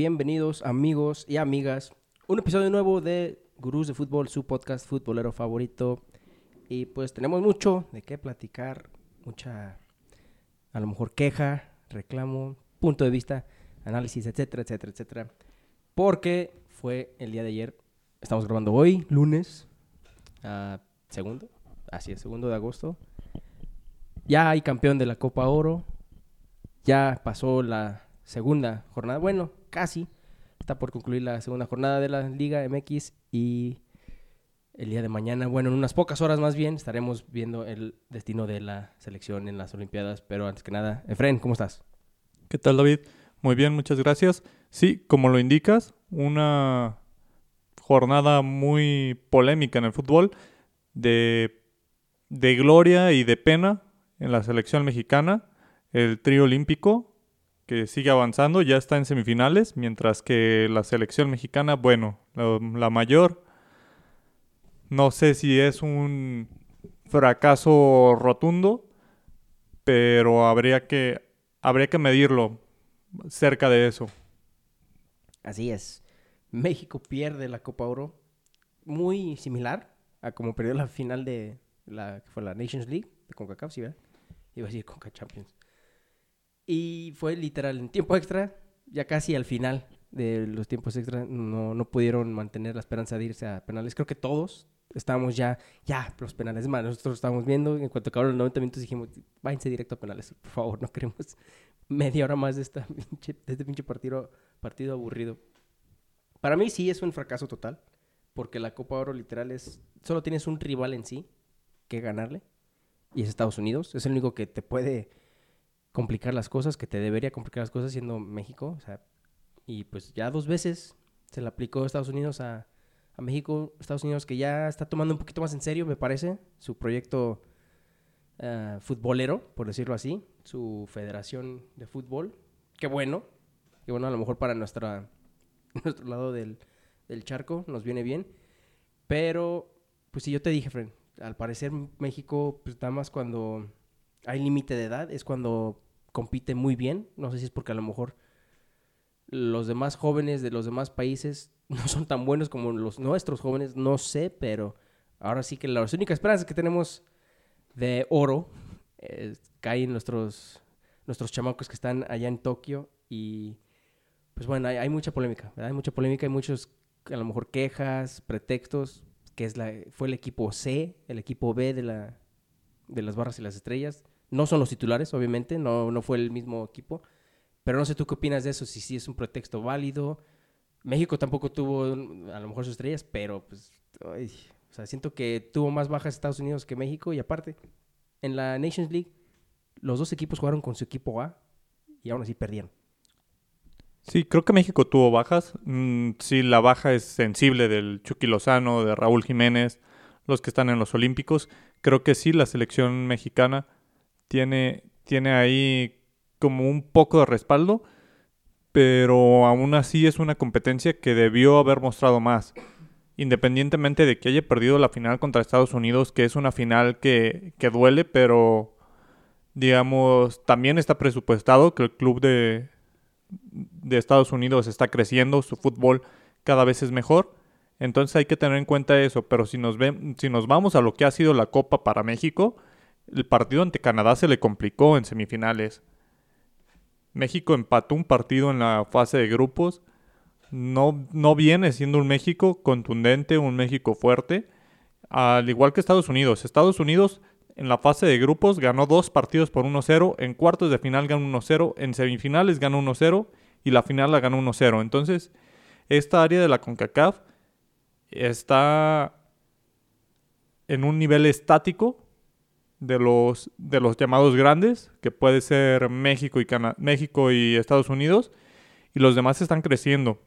bienvenidos amigos y amigas. Un episodio nuevo de Gurús de Fútbol, su podcast futbolero favorito. Y pues tenemos mucho de qué platicar, mucha, a lo mejor queja, reclamo, punto de vista, análisis, etcétera, etcétera, etcétera. Porque fue el día de ayer, estamos grabando hoy, lunes, ah, segundo, así es, segundo de agosto. Ya hay campeón de la Copa Oro, ya pasó la segunda jornada, bueno, casi, está por concluir la segunda jornada de la Liga MX y el día de mañana, bueno, en unas pocas horas más bien, estaremos viendo el destino de la selección en las Olimpiadas. Pero antes que nada, Efren, ¿cómo estás? ¿Qué tal, David? Muy bien, muchas gracias. Sí, como lo indicas, una jornada muy polémica en el fútbol, de, de gloria y de pena en la selección mexicana, el trío olímpico, que sigue avanzando, ya está en semifinales, mientras que la selección mexicana, bueno, la, mayor, no sé si es un fracaso rotundo, pero habría que, habría que medirlo cerca de eso. Así es. México pierde la Copa Oro muy similar a como perdió la final de la fue la Nations League de CONCACAF, ¿sí, verdad? Iba a decir CONCACAF Champions. Y fue literal en tiempo extra, ya casi al final de los tiempos extra, no, no pudieron mantener la esperanza de irse a penales. Creo que todos estábamos ya, ya, los penales. más nosotros estábamos viendo, en cuanto acabaron los 90 minutos dijimos, váyanse directo a penales, por favor, no queremos media hora más de, esta de este pinche partido, partido aburrido. Para mí sí es un fracaso total, porque la Copa Oro literal es, solo tienes un rival en sí que ganarle, y es Estados Unidos, es el único que te puede complicar las cosas, que te debería complicar las cosas siendo México. O sea, y pues ya dos veces se le aplicó Estados Unidos a, a, México, Estados Unidos que ya está tomando un poquito más en serio, me parece, su proyecto uh, futbolero, por decirlo así, su federación de fútbol. Qué bueno, qué bueno a lo mejor para nuestra, nuestro lado del, del charco, nos viene bien. Pero, pues si yo te dije, Fred, al parecer México, pues nada más cuando hay límite de edad, es cuando compite muy bien. No sé si es porque a lo mejor los demás jóvenes de los demás países no son tan buenos como los nuestros jóvenes, no sé, pero ahora sí que las únicas esperanzas que tenemos de oro eh, caen nuestros, nuestros chamacos que están allá en Tokio y pues bueno, hay, mucha polémica, Hay mucha polémica, hay muchos a lo mejor quejas, pretextos, que es la, fue el equipo C, el equipo B de la, de las barras y las estrellas. No son los titulares, obviamente, no, no fue el mismo equipo. Pero no sé tú qué opinas de eso, si sí es un pretexto válido. México tampoco tuvo a lo mejor sus estrellas, pero pues, o sea, siento que tuvo más bajas Estados Unidos que México y aparte, en la Nations League, los dos equipos jugaron con su equipo A y aún así perdieron. Sí, creo que México tuvo bajas. Mm, sí, la baja es sensible del Chucky Lozano, de Raúl Jiménez, los que están en los Olímpicos creo que sí, la selección mexicana tiene, tiene ahí como un poco de respaldo, pero aún así es una competencia que debió haber mostrado más. Independientemente de que haya perdido la final contra Estados Unidos, que es una final que, que duele, pero digamos, también está presupuestado que el club de, de Estados Unidos está creciendo, su fútbol cada vez es mejor. Entonces hay que tener en cuenta eso, pero si nos, si nos vamos a lo que ha sido la Copa para México, el partido ante Canadá se le complicó en semifinales. México empató un partido en la fase de grupos. No, no viene siendo un México contundente, un México fuerte, al igual que Estados Unidos. Estados Unidos en la fase de grupos ganó dos partidos por 1-0, en cuartos de final ganó 1-0, en semifinales ganó 1-0 y la final la ganó 1-0. Entonces, esta área de la CONCACAF está en un nivel estático de los, de los llamados grandes, que puede ser México y, México y Estados Unidos, y los demás están creciendo.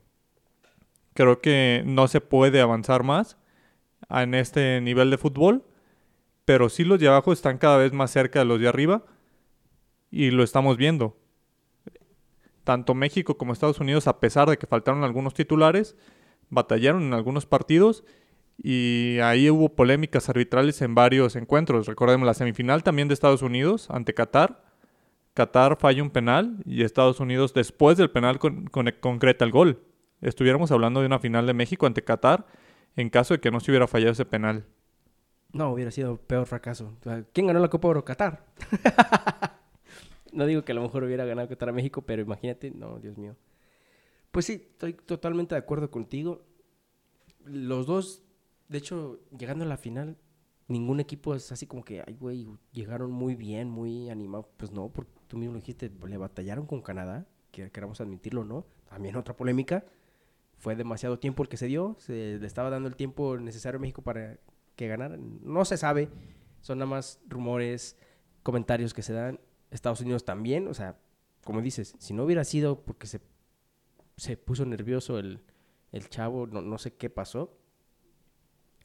Creo que no se puede avanzar más en este nivel de fútbol, pero sí los de abajo están cada vez más cerca de los de arriba y lo estamos viendo. Tanto México como Estados Unidos, a pesar de que faltaron algunos titulares, batallaron en algunos partidos y ahí hubo polémicas arbitrales en varios encuentros. Recordemos la semifinal también de Estados Unidos ante Qatar. Qatar falla un penal y Estados Unidos después del penal con- con- concreta el gol. Estuviéramos hablando de una final de México ante Qatar en caso de que no se hubiera fallado ese penal. No, hubiera sido peor fracaso. ¿Quién ganó la Copa Oro? Qatar. no digo que a lo mejor hubiera ganado Qatar a México, pero imagínate, no, Dios mío. Pues sí, estoy totalmente de acuerdo contigo. Los dos, de hecho, llegando a la final, ningún equipo es así como que, ay, güey, llegaron muy bien, muy animados. Pues no, porque tú mismo lo dijiste, le batallaron con Canadá, que queramos admitirlo o no. También otra polémica. Fue demasiado tiempo el que se dio, se le estaba dando el tiempo necesario a México para que ganaran. No se sabe, son nada más rumores, comentarios que se dan. Estados Unidos también, o sea, como dices, si no hubiera sido porque se, se puso nervioso el, el chavo, no, no sé qué pasó,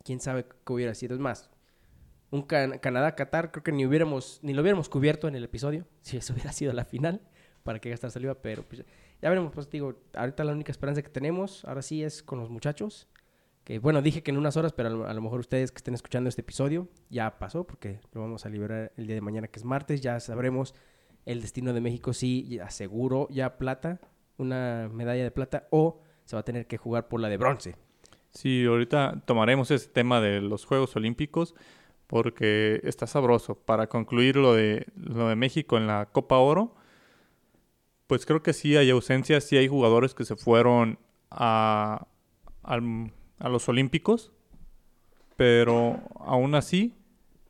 quién sabe qué hubiera sido. Es más, un Can- Canadá-Qatar creo que ni hubiéramos, ni lo hubiéramos cubierto en el episodio, si eso hubiera sido la final, para que gastar saliva, pero pues ya veremos, pues digo, ahorita la única esperanza que tenemos, ahora sí es con los muchachos, que bueno, dije que en unas horas, pero a lo, a lo mejor ustedes que estén escuchando este episodio ya pasó, porque lo vamos a liberar el día de mañana, que es martes, ya sabremos el destino de México, si aseguró ya plata, una medalla de plata, o se va a tener que jugar por la de bronce. Sí, ahorita tomaremos ese tema de los Juegos Olímpicos porque está sabroso. Para concluir lo de, lo de México en la Copa Oro, pues creo que sí hay ausencias, sí hay jugadores que se fueron a, al- a los Olímpicos, pero aún así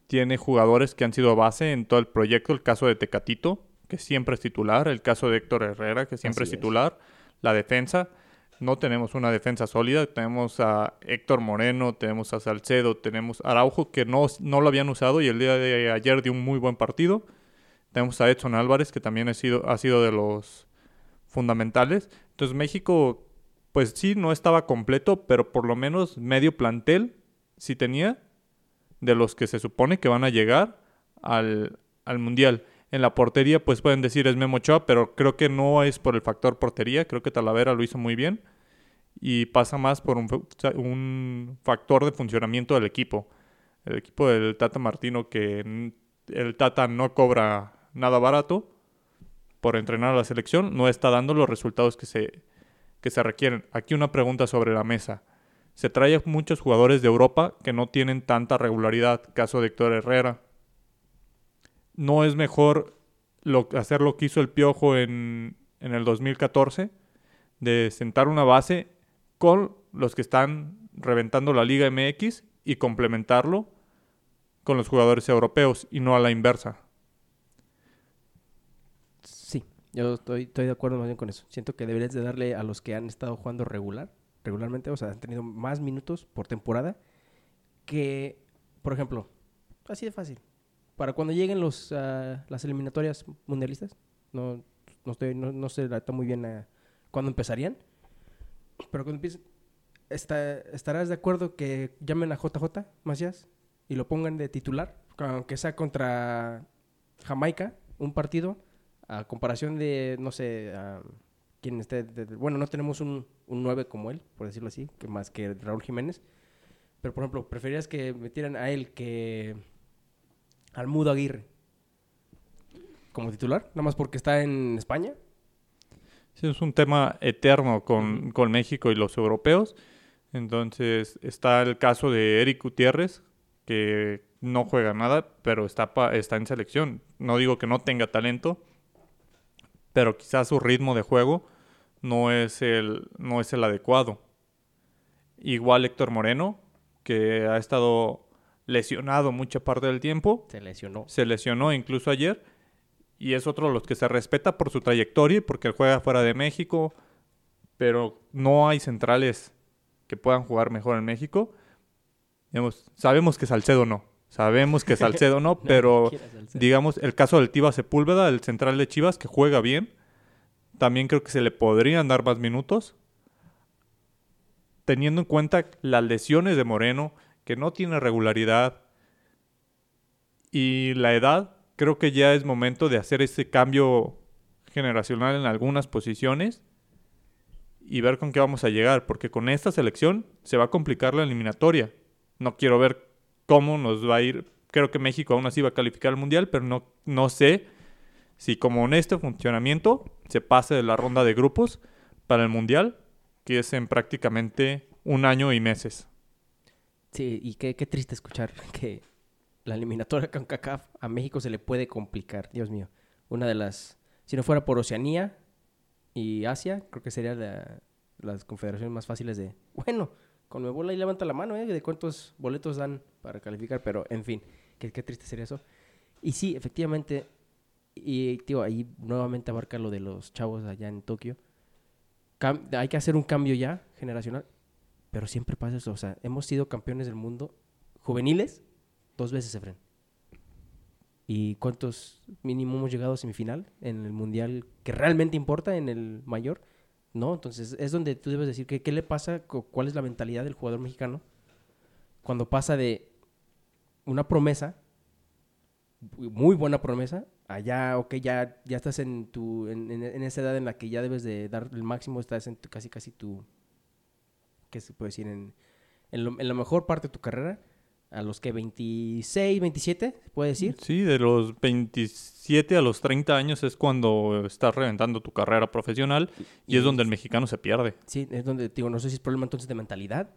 tiene jugadores que han sido base en todo el proyecto. El caso de Tecatito, que siempre es titular, el caso de Héctor Herrera, que siempre es. titular, la defensa. No tenemos una defensa sólida. Tenemos a Héctor Moreno, tenemos a Salcedo, tenemos a Araujo, que no, no lo habían usado y el día de ayer dio un muy buen partido. Tenemos a Edson Álvarez, que también ha sido, ha sido de los fundamentales. Entonces México, pues sí, no estaba completo, pero por lo menos medio plantel sí tenía de los que se supone que van a llegar al, al Mundial. En la portería, pues pueden decir es Memo Ochoa, pero creo que no es por el factor portería. Creo que Talavera lo hizo muy bien. Y pasa más por un, un factor de funcionamiento del equipo. El equipo del Tata Martino, que el Tata no cobra nada barato por entrenar a la selección, no está dando los resultados que se, que se requieren. Aquí una pregunta sobre la mesa. Se trae muchos jugadores de Europa que no tienen tanta regularidad, caso de Héctor Herrera. ¿No es mejor hacer lo que hizo el Piojo en, en el 2014? De sentar una base con los que están reventando la Liga MX y complementarlo con los jugadores europeos y no a la inversa. Sí, yo estoy, estoy de acuerdo más bien con eso. Siento que deberías de darle a los que han estado jugando regular, regularmente, o sea, han tenido más minutos por temporada que, por ejemplo, así de fácil. Para cuando lleguen los, ah, las eliminatorias mundialistas, no, no, estoy, no, no sé neta muy bien ah, cuándo empezarían, pero cuando empiecen, está- ¿estarás de acuerdo que llamen a JJ Macías y lo pongan de titular? Aunque sea contra Jamaica, un partido, a comparación de, no sé, a quien esté... de- de- bueno, no tenemos un, un 9 como él, por decirlo así, que más que Raúl Jiménez. Pero, por ejemplo, ¿preferirías que metieran a él que al Mudo Aguirre como titular? Nada más porque está en España. Sí, es un tema eterno con, con México y los europeos. Entonces está el caso de Eric Gutiérrez, que no juega nada, pero está, pa- está en selección. No digo que no tenga talento, pero quizás su ritmo de juego no es el, no es el adecuado. Igual Héctor Moreno, que ha estado lesionado mucha parte del tiempo, Se lesionó. se lesionó incluso ayer y es otro de los que se respeta por su trayectoria y porque juega fuera de México, pero no hay centrales que puedan jugar mejor en México. Digamos, sabemos que Salcedo no, sabemos que Salcedo no, pero digamos el caso del Tiva Sepúlveda, el central de Chivas que juega bien, también creo que se le podrían dar más minutos. Teniendo en cuenta las lesiones de Moreno, que no tiene regularidad, y la edad, creo que ya es momento de hacer ese cambio generacional en algunas posiciones y ver con qué vamos a llegar, porque con esta selección se va a complicar la eliminatoria. No quiero ver cómo nos va a ir. Creo que México aún así va a calificar al Mundial, pero no, no sé si como en este funcionamiento se pase de la ronda de grupos para el Mundial, que es en prácticamente un año y meses. Sí, y qué, qué triste escuchar que la eliminatoria con CACAF a México se le puede complicar, Dios mío. Una de las, si no fuera por Oceanía y Asia, creo que sería la- las confederaciones más fáciles de, bueno, con mi bola ahí levanta la mano, ¿eh? De cuántos boletos dan para calificar, pero en fin, qué, qué triste sería eso. Y sí, efectivamente, y tío, ahí nuevamente abarca lo de los chavos allá en Tokio. Hay que hacer un cambio ya generacional, pero siempre pasa eso. O sea, hemos sido campeones del mundo juveniles dos veces, Efren. ¿Y cuántos mínimo hemos llegado a semifinal en el mundial que realmente importa, en el mayor? No, entonces es donde tú debes decir que qué le pasa, cu- cuál es la mentalidad del jugador mexicano cuando pasa de una promesa, muy buena promesa, allá, ok, ya, ya estás en tu, en, en- en esa edad en la que ya debes de dar el máximo, estás en tu, casi, casi tu, ¿qué se puede decir? En, en, lo- en la mejor parte de tu carrera, a los que 26, 27, se puede decir. Sí, de los 27 a los 30 años es cuando estás reventando tu carrera profesional y, es donde el mexicano se pierde. Sí, es donde digo, no sé si es problema entonces de mentalidad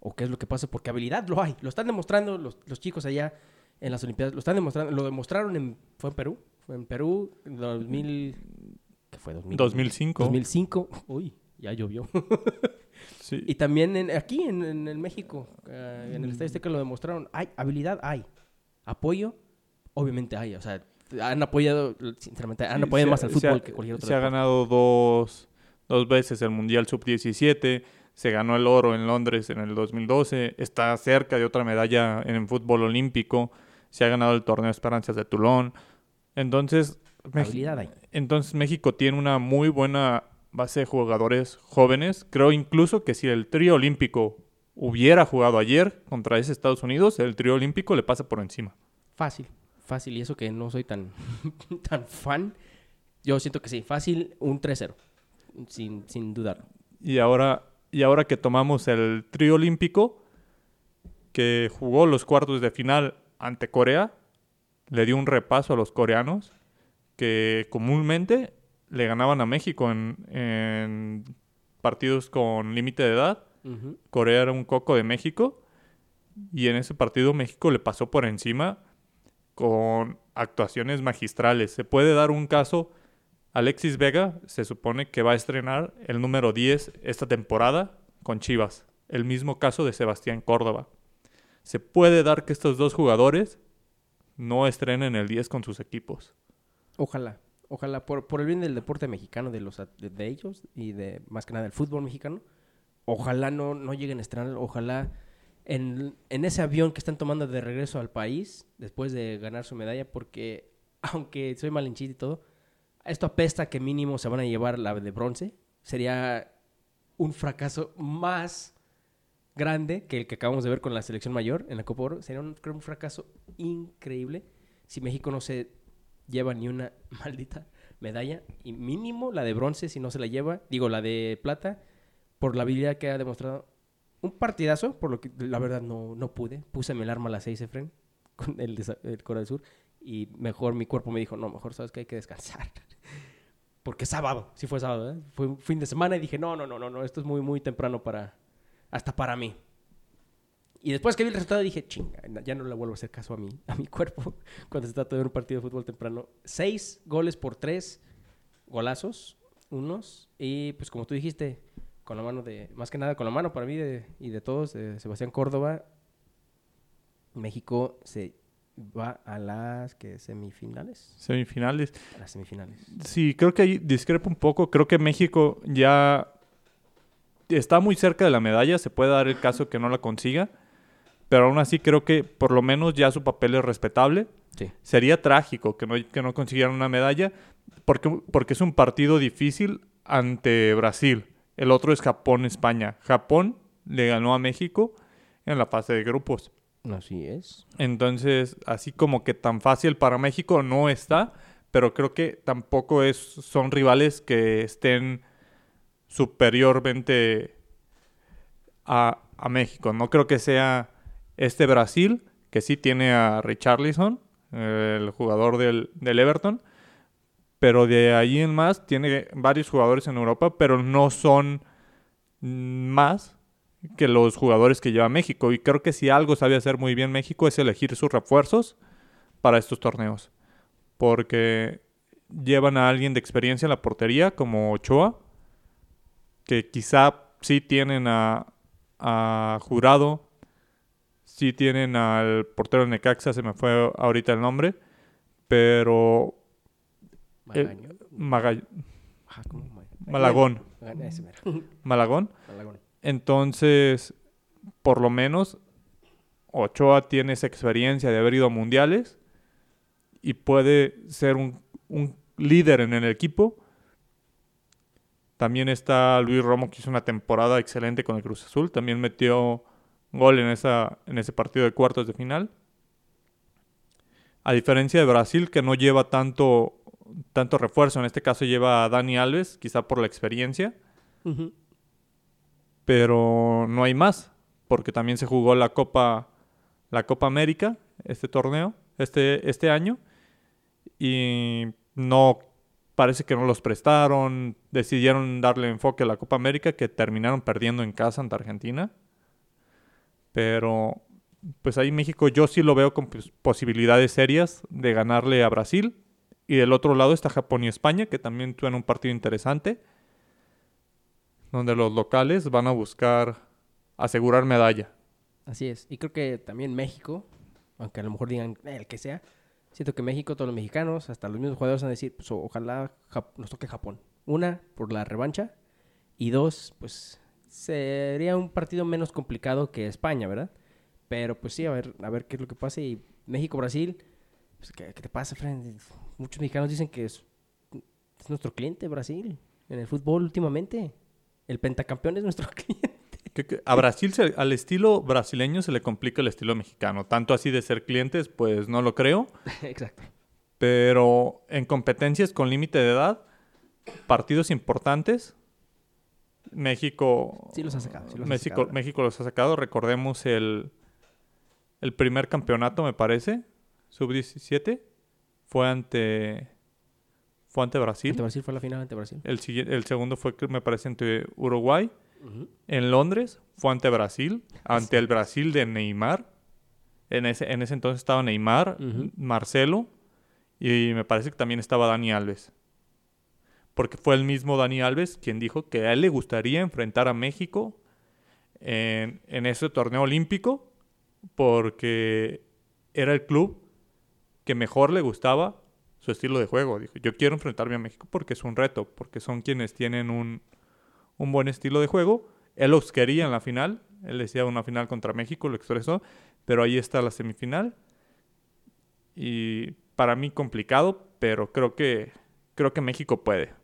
o qué es lo que pasa, porque habilidad lo hay, lo están demostrando los, los chicos allá en las Olimpiadas, lo están demostrando, lo demostraron en, fue en Perú, fue en Perú, en 2000, ¿qué fue? 2000, 2005. 2005, uy, ya llovió. Sí. y también en- aquí en, en- en México, eh, en el Estadio Azteca lo demostraron, hay habilidad, hay, apoyo, obviamente hay, o sea, han apoyado, sinceramente, han Sí, apoyado más ha- al fútbol ha- que cualquier otro Se ha ganado dos, dos veces el Mundial Sub-17, se ganó el oro en Londres en el 2012, está cerca de otra medalla en fútbol olímpico, se ha ganado el torneo Esperanzas de Toulon. Entonces, Mex- entonces México tiene una muy buena base de jugadores jóvenes. Creo incluso que si el trío olímpico hubiera jugado ayer contra ese Estados Unidos, el trío olímpico le pasa por encima. Fácil, fácil. Y eso que no soy tan, tan fan, yo siento que sí, fácil un 3-0, sin, sin dudarlo. Y ahora, y ahora que tomamos el trío olímpico, que jugó los cuartos de final ante Corea, le dio un repaso a los coreanos que comúnmente le ganaban a México en, en partidos con límite de edad. Corea era un coco de México y en ese partido México le pasó por encima con actuaciones magistrales. Se puede dar un caso, Alexis Vega se supone que va a estrenar el número 10 esta temporada con Chivas, el mismo caso de Sebastián Córdoba. Se puede dar que estos dos jugadores no estrenen el 10 con sus equipos. Ojalá, ojalá, por, por el bien del deporte mexicano, de, los, de, de ellos y de más que nada del fútbol mexicano, ojalá no, no lleguen a estrenar, ojalá en, en ese avión que están tomando de regreso al país después de ganar su medalla, porque aunque soy malinchito y todo, esto apesta que mínimo se van a llevar la de bronce. Sería un fracaso más grande que el que acabamos de ver con la selección mayor en la Copa Oro. Sería creo, un fracaso increíble si México no se lleva ni una maldita medalla. Y mínimo la de bronce, si no se la lleva, digo, la de plata, por la habilidad que ha demostrado. Un partidazo, por lo que la verdad no, no pude. Puse el arma a las 6, Efren, con el, el del Sur. Y mejor mi cuerpo me dijo, no, mejor sabes que hay que descansar. Porque sábado, sí fue sábado, ¿eh? Fue un fin de semana y dije, no, no, no, no, no, esto es muy, muy temprano para, hasta para mí. Y después que vi el resultado dije, chinga, ya no le vuelvo a hacer caso a mi, a mi cuerpo cuando se trata de un partido de fútbol temprano. Seis goles por tres golazos, unos. Y pues como tú dijiste, con la mano de, más que nada con la mano para mí de- y de todos, de Sebastián Córdoba, México se va a las que semifinales. Semifinales. A las semifinales. Sí, creo que ahí discrepo un poco. Creo que México ya está muy cerca de la medalla. Se puede dar el caso que no la consiga. Pero aún así creo que por lo menos ya su papel es respetable. Sí. Sería trágico que no, que no consiguieran una medalla porque, porque es un partido difícil ante Brasil. El otro es Japón-España. Japón le ganó a México en la fase de grupos. Así es. Entonces, así como que tan fácil para México no está, pero creo que tampoco es, son rivales que estén superiormente a, a México. No creo que sea este Brasil, que sí tiene a Richarlison, el jugador del, del Everton, Pero de ahí en más tiene varios jugadores en Europa, pero no son más que los jugadores que lleva México. Y creo que si algo sabe hacer muy bien México es elegir sus refuerzos para estos torneos. Porque llevan a alguien de experiencia en la portería, como Ochoa, que quizá sí tienen a, a Jurado, sí tienen al portero de Necaxa, se me fue ahorita el nombre, pero... Magaño. Maga- Ajá, ¿cómo? Ma- Malagón. Magaño, mero. Malagón. Malagón. Entonces, por lo menos, Ochoa tiene esa experiencia de haber ido a mundiales y puede ser un, un líder en el equipo. También está Luis Romo, que hizo una temporada excelente con el Cruz Azul. También metió gol en, esa, en ese partido de cuartos de final. A diferencia de Brasil, que no lleva tanto, tanto refuerzo. En este caso lleva a Dani Alves, quizá por la experiencia pero no hay más, porque también se jugó la Copa, la Copa América, este torneo, este, este año, y no, parece que no los prestaron, decidieron darle enfoque a la Copa América, que terminaron perdiendo en casa ante Argentina, pero pues ahí México yo sí lo veo con pues, posibilidades serias de ganarle a Brasil, y del otro lado está Japón y España, que también tuvieron un partido interesante donde los locales van a buscar asegurar medalla. Así es. Y creo que también México, aunque a lo mejor digan "Eh, el que sea, siento que México, todos los mexicanos, hasta los mismos jugadores van a decir, pues ojalá nos toque Japón. Una, por la revancha. Y dos, pues sería un partido menos complicado que España, ¿verdad? Pero pues sí, a ver, a ver qué es lo que pasa. Y México-Brasil, pues, ¿qué, qué te pasa, Fran? Muchos mexicanos dicen que es, es nuestro cliente Brasil en el fútbol últimamente. El pentacampeón es nuestro cliente. Que- que a Brasil, se- al estilo brasileño se le complica el estilo mexicano. Tanto así de ser clientes, pues no lo creo. Exacto. Pero en competencias con límite de edad, partidos importantes, México... Sí los ha sacado, sí los ha México, sacado. México los ha sacado. Recordemos el, el primer campeonato, me parece, sub-17, fue ante, fue ante Brasil. Ante Brasil fue la final ante Brasil. El, el segundo fue, que me parece, ante Uruguay. En Londres fue ante Brasil, ante el Brasil de Neymar. En ese, en ese entonces estaba Neymar. Marcelo y me parece que también estaba Dani Alves. Porque fue el mismo Dani Alves quien dijo que a él le gustaría enfrentar a México en, ese torneo olímpico porque era el club que mejor le gustaba su estilo de juego. Dijo, yo quiero enfrentarme a México porque es un reto, porque son quienes tienen un, buen estilo de juego. Él los quería en la final, él decía una final contra México, lo expresó, pero ahí está la semifinal. Y para mí complicado, pero creo que México puede.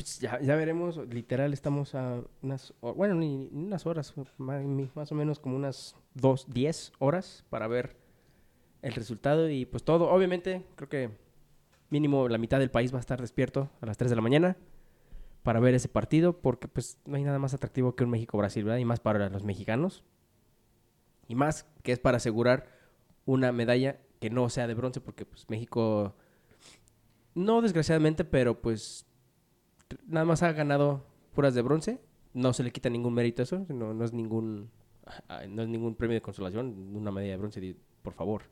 Pues ya, ya veremos, literal estamos a unas, bueno, ni, ni unas horas, mi- más, o menos como unas dos, diez horas para ver el resultado y pues todo, obviamente, creo que mínimo la mitad del país va a estar despierto a las 3 de la mañana para ver ese partido porque pues no hay nada más atractivo que un México-Brasil, ¿verdad? Y más para los mexicanos. Y más que es para asegurar una medalla que no sea de bronce porque pues México, no desgraciadamente, pero pues nada más ha ganado puras de bronce. No se le quita ningún mérito a eso. No, no es ningún ah, no es ningún premio de consolación. Una medalla de bronce, por favor.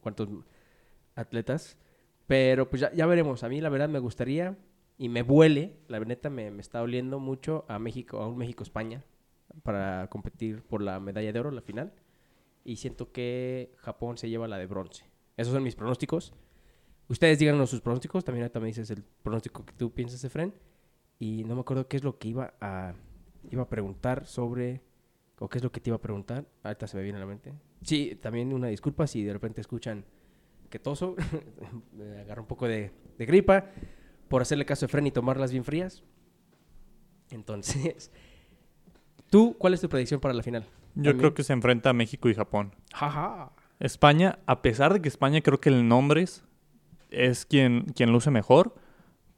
¿Cuántos atletas? Pero pues ya, ya veremos. A mí la verdad me gustaría y me huele, la neta me, me está oliendo mucho a México, a un México-España para competir por la medalla de oro, la final. Y siento que Japón se lleva la de bronce. Esos son mis pronósticos. Ustedes díganos sus pronósticos. También ahorita me dices el pronóstico que tú piensas, Efren. Y no me acuerdo qué es lo que iba a, iba a preguntar sobre... O qué es lo que te iba a preguntar. Ahorita se me viene a la mente. Sí, también una disculpa si de repente escuchan que toso. me agarra un poco de, de gripa. Por hacerle caso a Efren y tomarlas bien frías. Entonces... ¿Tú cuál es tu predicción para la final? Yo También. creo que se enfrenta a México y Japón. Jaja. España, a pesar de que España creo que el Nombres es quien, quien luce mejor,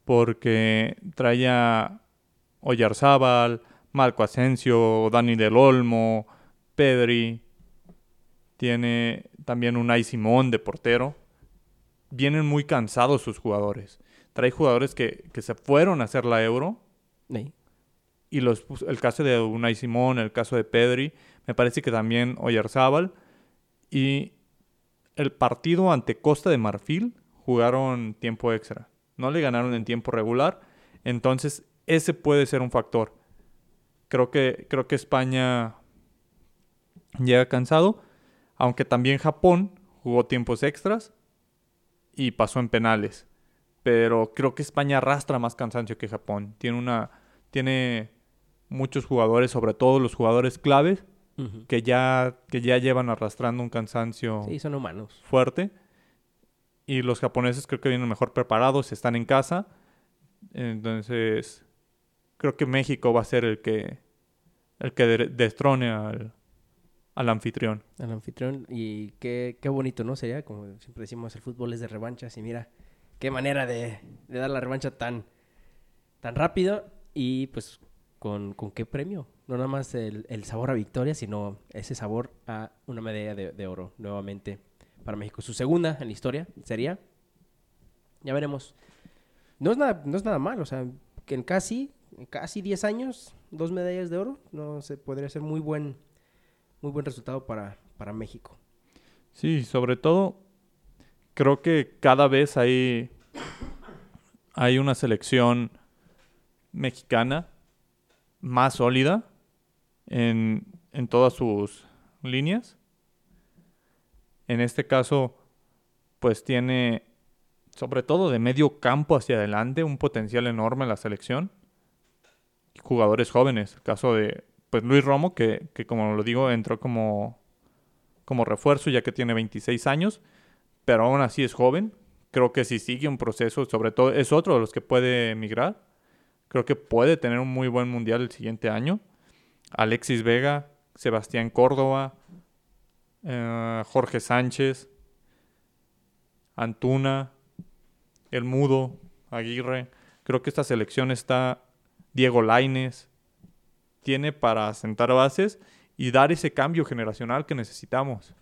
porque trae a Oyarzábal, Marco Asensio, Dani del Olmo, Pedri, tiene también un Simón de portero. vienen muy cansados sus jugadores. Trae jugadores que, que se fueron a hacer la Euro Sí. y los, el caso de Unai Simón, el caso de Pedri, me parece que también Oyarzábal. Y el partido ante Costa de Marfil jugaron tiempo extra. No le ganaron en tiempo regular. Entonces, ese puede ser un factor. Creo que, creo que España llega cansado. Aunque también Japón jugó tiempos extras y pasó en penales. Pero creo que España arrastra más cansancio que Japón. Tiene una. Tiene muchos jugadores, sobre todo los jugadores claves, que ya, que ya llevan arrastrando un cansancio Sí, son humanos. fuerte. Y los japoneses creo que vienen mejor preparados, están en casa. Entonces, creo que México va a ser el que, el que de- destrone al, al anfitrión. al anfitrión. Y qué, qué bonito, ¿no? Sería, como siempre decimos, el fútbol es de revanchas. Y mira, qué manera de, de dar la revancha tan, tan rápido y pues con, con qué premio. No nada más el, el sabor a victoria, sino ese sabor a una medalla de, de oro nuevamente para México. Su segunda en la historia sería. Ya veremos. No es nada, no es nada mal, o sea, que en casi, en casi 10 años, dos medallas de oro, no se podría ser muy buen, muy buen resultado para, para México. Sí, sobre todo, creo que cada vez hay, hay una selección mexicana más sólida en, en todas sus líneas. En este caso, pues tiene, sobre todo de medio campo hacia adelante, un potencial enorme la selección. Jugadores jóvenes, el caso de pues Luis Romo, que, que como lo digo, entró como, como refuerzo ya que tiene 26 años, pero aún así es joven. Creo que si sigue un proceso, sobre todo es otro de los que puede emigrar. Creo que puede tener un muy buen mundial el siguiente año. Alexis Vega, Sebastián Córdoba, eh, Jorge Sánchez, Antuna, El Mudo, Aguirre. Creo que esta selección está Diego Laines. Tiene para sentar bases y dar ese cambio generacional que necesitamos.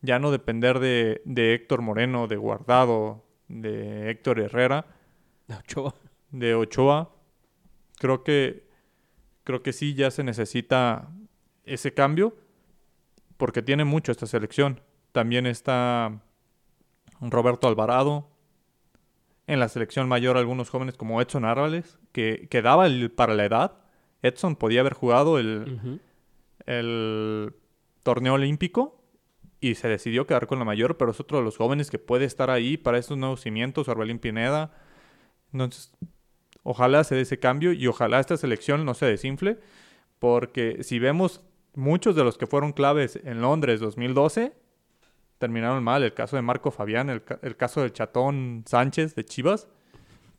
Ya no depender de, de Héctor Moreno, de Guardado, de Héctor Herrera, Ochoa. de Ochoa. Creo que creo que sí ya se necesita ese cambio porque tiene mucho esta selección. También está Roberto Alvarado. En la selección mayor algunos jóvenes como Edson Árvales, que, que daba el- para la edad. Edson podía haber jugado el, el torneo olímpico y se decidió quedar con la mayor, pero es otro de los jóvenes que puede estar ahí para estos nuevos cimientos, Orbelín Pineda. Entonces, ojalá se dé ese cambio y ojalá esta selección no se desinfle, porque si vemos muchos de los que fueron claves en Londres 2012, terminaron mal. El caso de Marco Fabián, el, ca- el caso del Chatón Sánchez de Chivas,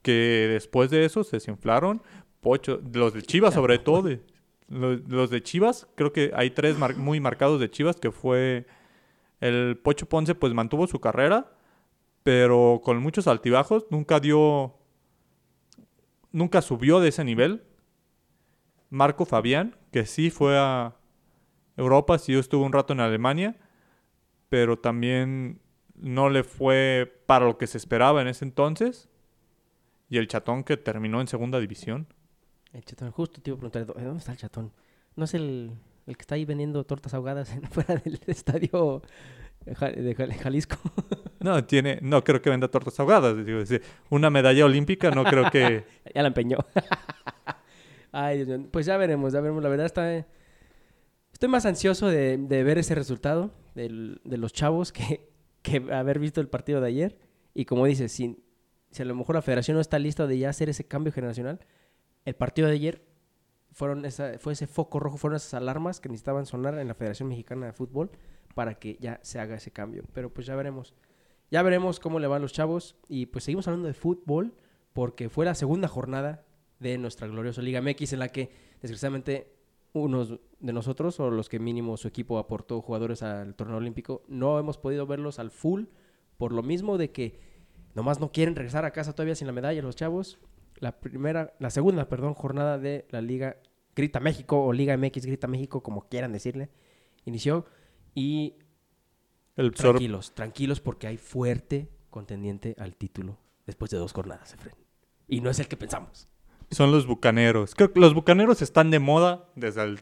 que después de eso se desinflaron. Pocho, los de Chivas sobre todo, de- los, los de Chivas, creo que hay tres mar- muy marcados de Chivas, que fue el Pocho Ponce, pues mantuvo su carrera, pero con muchos altibajos, nunca dio, nunca subió de ese nivel. Marco Fabián, que sí fue a Europa, sí estuvo un rato en Alemania, pero también no le fue para lo que se esperaba en ese entonces. Y el chatón que terminó en segunda división. El chatón, justo te iba a preguntar, ¿dó- ¿dónde está el chatón? ¿No es el, el que está ahí vendiendo tortas ahogadas en- fuera del estadio de Ja- de Jal- Jalisco? No, tiene, no creo que venda tortas ahogadas. digo, una medalla olímpica no creo que... ya la empeñó. Ay, Dios mío. Pues ya veremos, ya veremos. La verdad está... Estoy más ansioso de, ver ese resultado de los chavos que, que haber visto el partido de ayer. Y como dices, si, si a lo mejor la federación no está lista de ya hacer ese cambio generacional, el partido de ayer fueron esa, fue ese foco rojo, fueron esas alarmas que necesitaban sonar en la Federación Mexicana de Fútbol para que ya se haga ese cambio. Pero pues ya veremos. Ya veremos cómo le van los chavos. Y pues seguimos hablando de fútbol porque fue la segunda jornada de nuestra gloriosa Liga MX en la que desgraciadamente unos de nosotros o los que mínimo su equipo aportó jugadores al torneo olímpico no hemos podido verlos al full por lo mismo de que nomás no quieren regresar a casa todavía sin la medalla los chavos. La primera, la segunda, perdón, jornada de la Liga Grita México o Liga MX Grita México, como quieran decirle, inició y El tranquilos, tranquilos porque hay fuerte, contendiente al título después de dos jornadas, Efren. Y no es el que pensamos. Son los bucaneros. Creo que los bucaneros están de moda desde, el-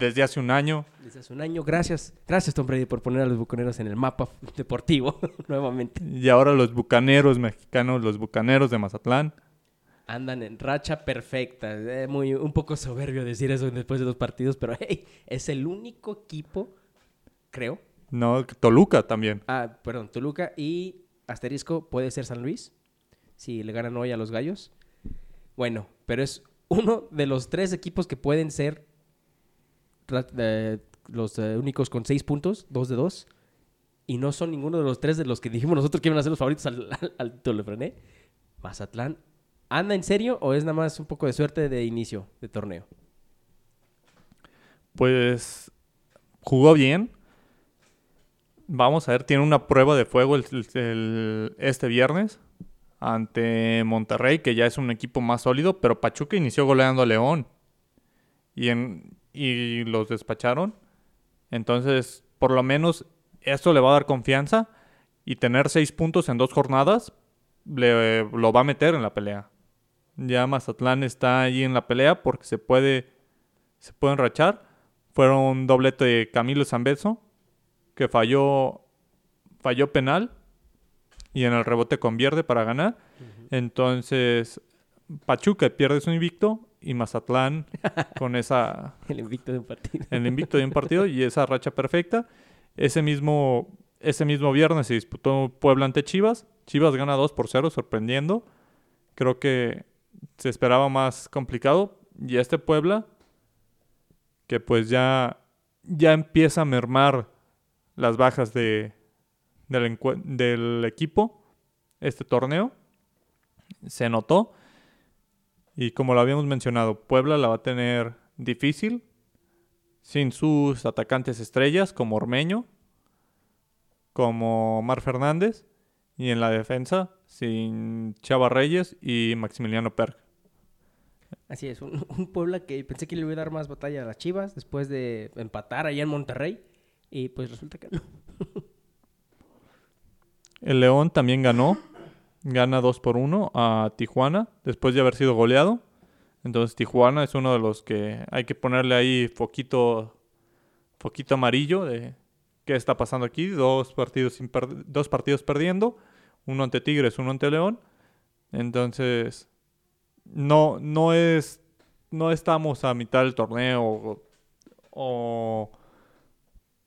desde hace un año. Desde hace un año, gracias. Gracias, Tom Brady, por poner a los bucaneros en el mapa deportivo nuevamente. Y ahora los bucaneros mexicanos, los bucaneros de Mazatlán. Andan en racha perfecta. Eh, muy, un poco soberbio decir eso después de dos partidos, pero hey, es el único equipo, creo. No, Toluca también. Ah, perdón, Toluca y asterisco puede ser San Luis, si le ganan hoy a los Gallos. Bueno, pero es uno de los tres equipos que pueden ser eh, los eh, únicos con seis puntos, dos de dos. Y no son ninguno de los tres de los que dijimos nosotros que iban a ser los favoritos al, al, al Frené. Mazatlán, ¿anda en serio o es nada más un poco de suerte de inicio de torneo? Pues jugó bien. Vamos a ver, tiene una prueba de fuego el- este viernes ante Monterrey, que ya es un equipo más sólido, pero Pachuca inició goleando a León y, en, y los despacharon. Entonces, por lo menos esto le va a dar confianza y tener seis puntos en dos jornadas le, lo va a meter en la pelea. Ya Mazatlán está ahí en la pelea porque se puede, se puede enrachar. Fueron un doblete de Camilo Zambeso, que falló, falló penal y en el rebote convierte para ganar. Entonces, Pachuca pierde su invicto y Mazatlán con esa El invicto de un partido. el invicto de un partido y esa racha perfecta. Ese mismo, ese mismo viernes se disputó Puebla ante Chivas. Chivas gana 2 por 0, sorprendiendo. Creo que se esperaba más complicado. Y este Puebla, que pues ya, ya empieza a mermar las bajas de, del, equipo, este torneo, se notó. Y como lo habíamos mencionado, Puebla la va a tener difícil sin sus atacantes estrellas como Ormeño, como Mar Fernández, y en la defensa sin Chava Reyes y Maximiliano Perg. Así es, un, un Puebla que pensé que le iba a dar más batalla a las Chivas después de empatar allá en Monterrey. Y pues resulta que no. El León también ganó, gana 2 por 1 a Tijuana después de haber sido goleado. Entonces Tijuana es uno de los que hay que ponerle ahí foquito, foquito amarillo de qué está pasando aquí. Dos partidos, sin dos partidos perdiendo, uno ante Tigres, uno ante León. Entonces no, no es, no estamos a mitad del torneo o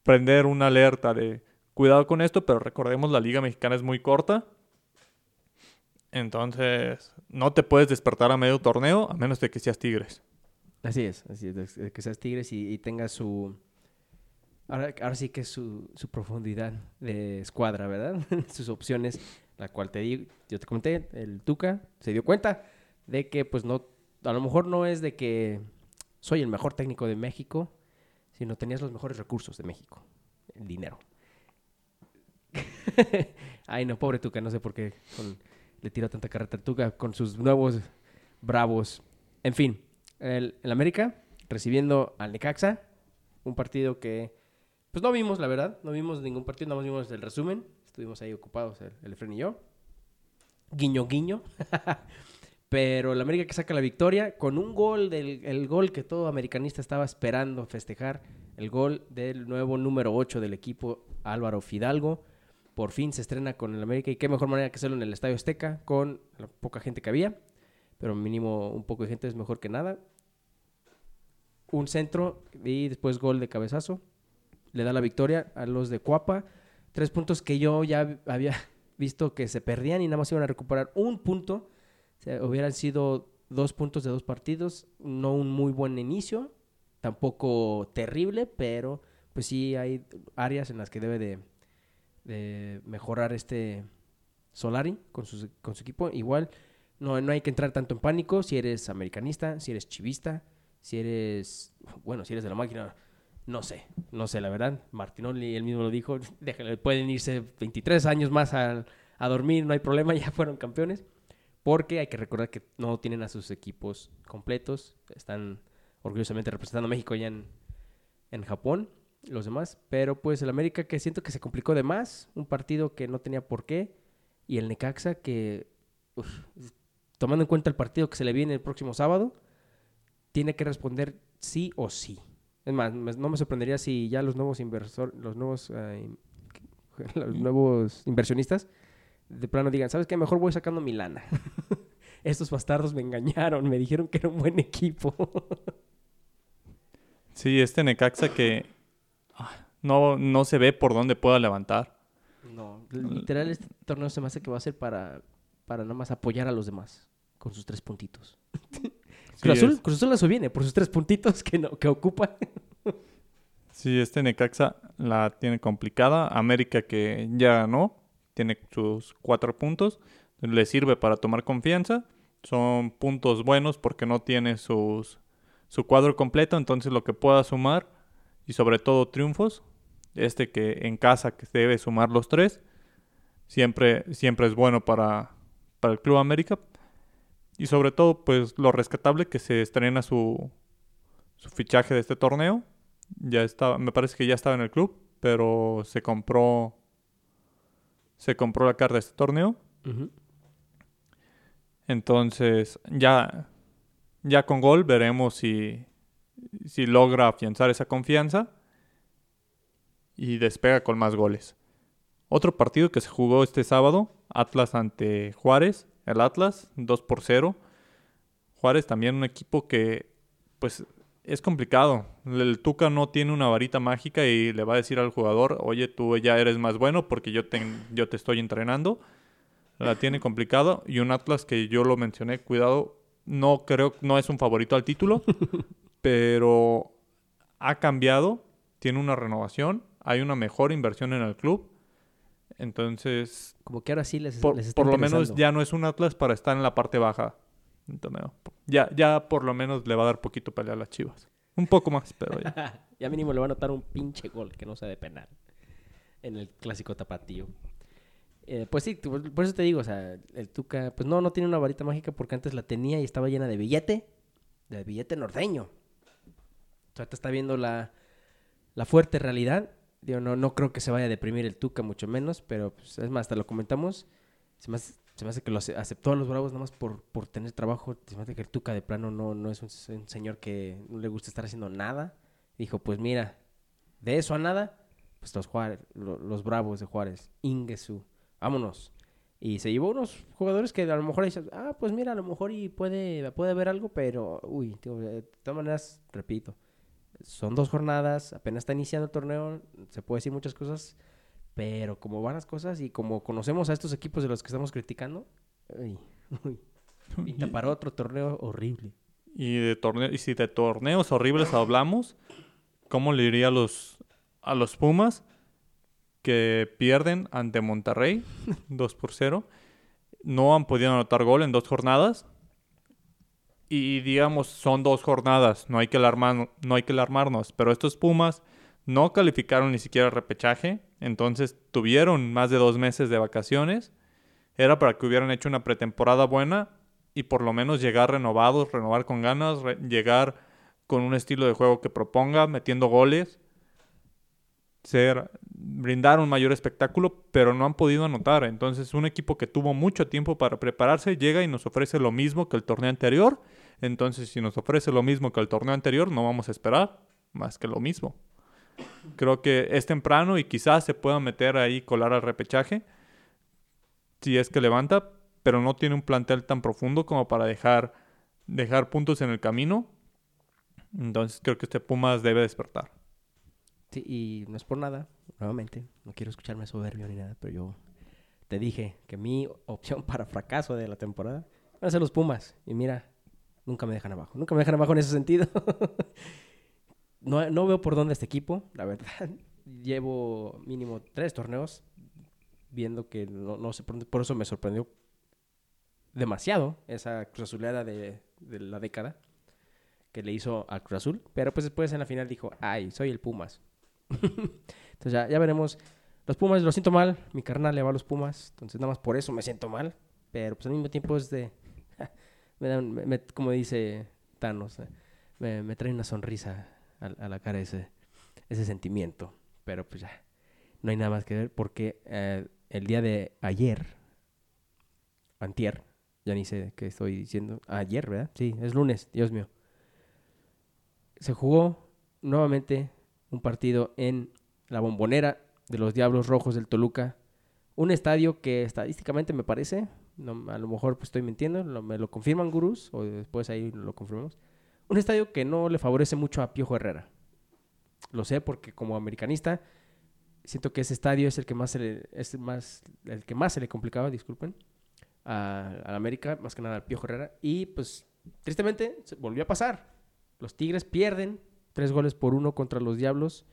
prender una alerta de cuidado con esto, pero recordemos la liga mexicana es muy corta. Entonces, no te puedes despertar a medio torneo a menos de que seas Tigres. Así es, así es, de- que seas Tigres y, y tengas su... Ahora, ahora sí que es su, su profundidad de escuadra, ¿verdad? Sus opciones, la cual te digo, yo te comenté, el Tuca se dio cuenta de que pues no, a lo mejor no es de que soy el mejor técnico de México, sino tenías los mejores recursos de México, el dinero. Ay, no, pobre Tuca, no sé por qué le tiró tanta carreta al Tuca con sus nuevos bravos. En fin, el, el América recibiendo al Necaxa, un partido que pues no vimos, la verdad, no vimos ningún partido, nada más vimos el resumen, estuvimos ahí ocupados, el, el Efren y yo. Guiño, guiño. Pero el América que saca la victoria con un gol, del, el gol que todo americanista estaba esperando festejar, el gol del nuevo número 8 del equipo, Álvaro Fidalgo. Por fin se estrena con el América y qué mejor manera que hacerlo en el Estadio Azteca con la poca gente que había, pero mínimo un poco de gente es mejor que nada. Un centro y después gol de cabezazo. Le da la victoria a los de Cuapa. Tres puntos que yo ya había visto que se perdían y nada más iban a recuperar un punto. O hubieran sido dos puntos de dos partidos. No un muy buen inicio. Tampoco terrible, pero pues sí hay áreas en las que debe de, de mejorar este Solari con su, con su equipo. Igual no, no hay que entrar tanto en pánico si eres americanista, si eres chivista, si eres, bueno, si eres de la máquina, no sé, no sé, la verdad. Martinoli él mismo lo dijo, déjale, pueden irse 23 años más a, a dormir, no hay problema, ya fueron campeones. Porque hay que recordar que no tienen a sus equipos completos, están orgullosamente representando a México ya en, en Japón, los demás. Pero pues el América que siento que se complicó de más, un partido que no tenía por qué. Y el Necaxa que, tomando en cuenta el partido que se le viene el próximo sábado, tiene que responder sí o sí. Es más, no me sorprendería si ya los nuevos inversores, los nuevos, eh, los nuevos inversionistas de plano digan, ¿sabes qué? Mejor voy sacando mi lana. Estos bastardos me engañaron, me dijeron que era un buen equipo. Sí, este Necaxa que no, no se ve por dónde pueda levantar. no, literal este torneo se me hace que va a ser para, para nada más apoyar a los demás con sus tres puntitos. Sí, Cruz Azul, Cruz Azul eso viene por sus tres puntitos que, no, que ocupa. Sí, este Necaxa la tiene complicada. América que ya ganó, tiene sus cuatro puntos. Le sirve para tomar confianza. Son puntos buenos porque no tiene sus, su cuadro completo. Entonces lo que pueda sumar y sobre todo triunfos. Este que en casa que debe sumar los tres. Siempre, siempre es bueno para, para el Club América. Y sobre todo pues lo rescatable que se estrena su, su fichaje de este torneo ya estaba, me parece que ya estaba en el club, pero se compró se compró la carta de este torneo. Entonces, ya ya con gol veremos si si logra afianzar esa confianza y despega con más goles. Otro partido que se jugó este sábado, Atlas ante Juárez, el Atlas 2 por 0. Juárez también un equipo que pues es complicado. El Tuca no tiene una varita mágica y le va a decir al jugador, oye, tú ya eres más bueno porque yo te, yo te estoy entrenando. La tiene complicado. Y un Atlas que yo lo mencioné, cuidado, no creo, no es un favorito al título, pero ha cambiado, tiene una renovación, hay una mejor inversión en el club. Entonces, Como que ahora sí les, por, les está por lo menos ya no es un Atlas para estar en la parte baja. Ya, ya por lo menos le va a dar poquito pelea a las Chivas. Un poco más, pero ya. ya mínimo le van a notar un pinche gol que no sea de penal en el clásico tapatío. Eh, pues sí, por eso te digo, o sea, el Tuca, pues no, no tiene una varita mágica porque antes la tenía y estaba llena de billete, de billete norteño. Sea, te está viendo la, la fuerte realidad. Digo, no, no creo que se vaya a deprimir el Tuca, mucho menos, pero pues, es más, hasta lo comentamos. Se me hace, se hace que lo ace- aceptó a los Bravos nada más por, por tener trabajo. Se me hace que el Tuca de plano no, no es un, se- un señor que no le gusta estar haciendo nada. Dijo, pues mira, de eso a nada, pues los, Juárez, lo- los Bravos de Juárez, Ingesu, vámonos. Y se llevó unos jugadores que a lo mejor dicen, ah, pues mira, a lo mejor y puede, puede haber algo, pero, uy, tío, de todas maneras, repito, son dos jornadas, apenas está iniciando el torneo, se puede decir muchas cosas, pero como van las cosas y como conocemos a estos equipos de los que estamos criticando, uy, uy, pinta para otro torneo horrible. Y, de torneo, y si de torneos horribles hablamos, ¿cómo le diría a los, a los Pumas que pierden ante Monterrey 2 por 0? No han podido anotar gol en dos jornadas. Y digamos, son dos jornadas, no hay que, alarmar, no hay que alarmarnos. Pero estos Pumas no calificaron ni siquiera repechaje. Entonces tuvieron más de dos meses de vacaciones. Era para que hubieran hecho una pretemporada buena y por lo menos llegar renovados, renovar con ganas, llegar con un estilo de juego que proponga, metiendo goles, ser, brindar un mayor espectáculo, pero no han podido anotar. Entonces, un equipo que tuvo mucho tiempo para prepararse llega y nos ofrece lo mismo que el torneo anterior. Entonces, si nos ofrece lo mismo que el torneo anterior, no vamos a esperar más que lo mismo. Creo que es temprano y quizás se pueda meter ahí, colar al repechaje, si es que levanta, pero no tiene un plantel tan profundo como para dejar, dejar puntos en el camino. Entonces creo que este Pumas debe despertar. Sí, y no es por nada, nuevamente, no quiero escucharme soberbio ni nada, pero yo te dije que mi opción para fracaso de la temporada van a ser los Pumas. Y mira, nunca me dejan abajo, nunca me dejan abajo en ese sentido. no, no veo por dónde este equipo, la verdad. Llevo mínimo tres torneos viendo que no, no sé por por eso me sorprendió demasiado esa Cruz Azuleada de, la década que le hizo al Cruz Azul. Pero pues después en la final dijo, ay, soy el Pumas. entonces ya, ya veremos. Los Pumas, lo siento mal. Mi carnal le va a los Pumas. Entonces nada más por eso me siento mal. Pero pues al mismo tiempo es de... me dan, me- me- como dice Thanos, eh, me, me trae una sonrisa a, a la cara ese, ese sentimiento. Pero pues ya, no hay nada más que ver porque eh, el día de ayer antier, ya ni sé qué estoy diciendo, ayer, ¿verdad? Sí, es lunes, Dios mío. Se jugó nuevamente un partido en la bombonera de los Diablos Rojos del Toluca. Un estadio que estadísticamente me parece, no, a lo mejor pues, estoy mintiendo, me lo confirman gurús o después ahí lo confirmamos. Un estadio que no le favorece mucho a Piojo Herrera. Lo sé porque como americanista siento que ese estadio es el que más se le, es más, el que más se le complicaba, disculpen, a, a América, más que nada al Piojo Herrera. Y pues tristemente volvió a pasar. Los Tigres pierden tres goles por uno contra los Diablos,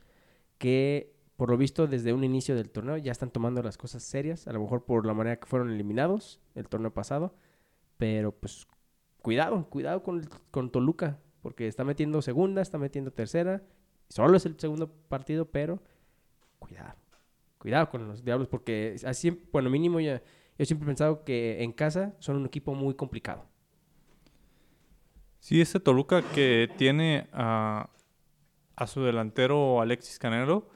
que por lo visto desde un inicio del torneo ya están tomando las cosas serias, a lo mejor por la manera que fueron eliminados el torneo pasado, pero pues cuidado, cuidado con, con Toluca, porque está metiendo segunda, está metiendo tercera, solo es el segundo partido, pero cuidado, cuidado con los Diablos, porque así, bueno, mínimo ya, yo siempre he pensado que en casa son un equipo muy complicado. Sí, ese Toluca que tiene a, a su delantero Alexis Canelo,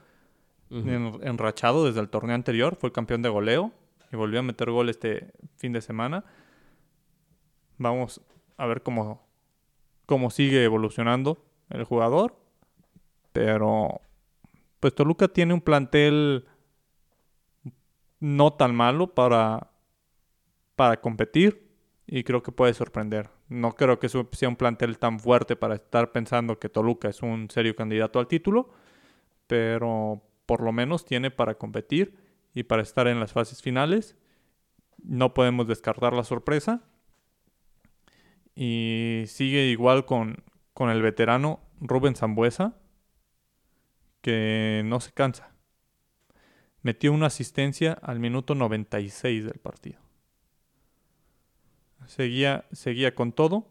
enrachado desde el torneo anterior, fue el campeón de goleo y volvió a meter gol este fin de semana. Vamos a ver cómo, cómo sigue evolucionando el jugador. Pero, pues Toluca tiene un plantel no tan malo para, para competir y creo que puede sorprender. No creo que sea un plantel tan fuerte para estar pensando que Toluca es un serio candidato al título, pero por lo menos tiene para competir y para estar en las fases finales. No podemos descartar la sorpresa. Y sigue igual con, con el veterano Rubén Zambuesa, que no se cansa. Metió una asistencia al minuto 96 del partido. Seguía, seguía con todo.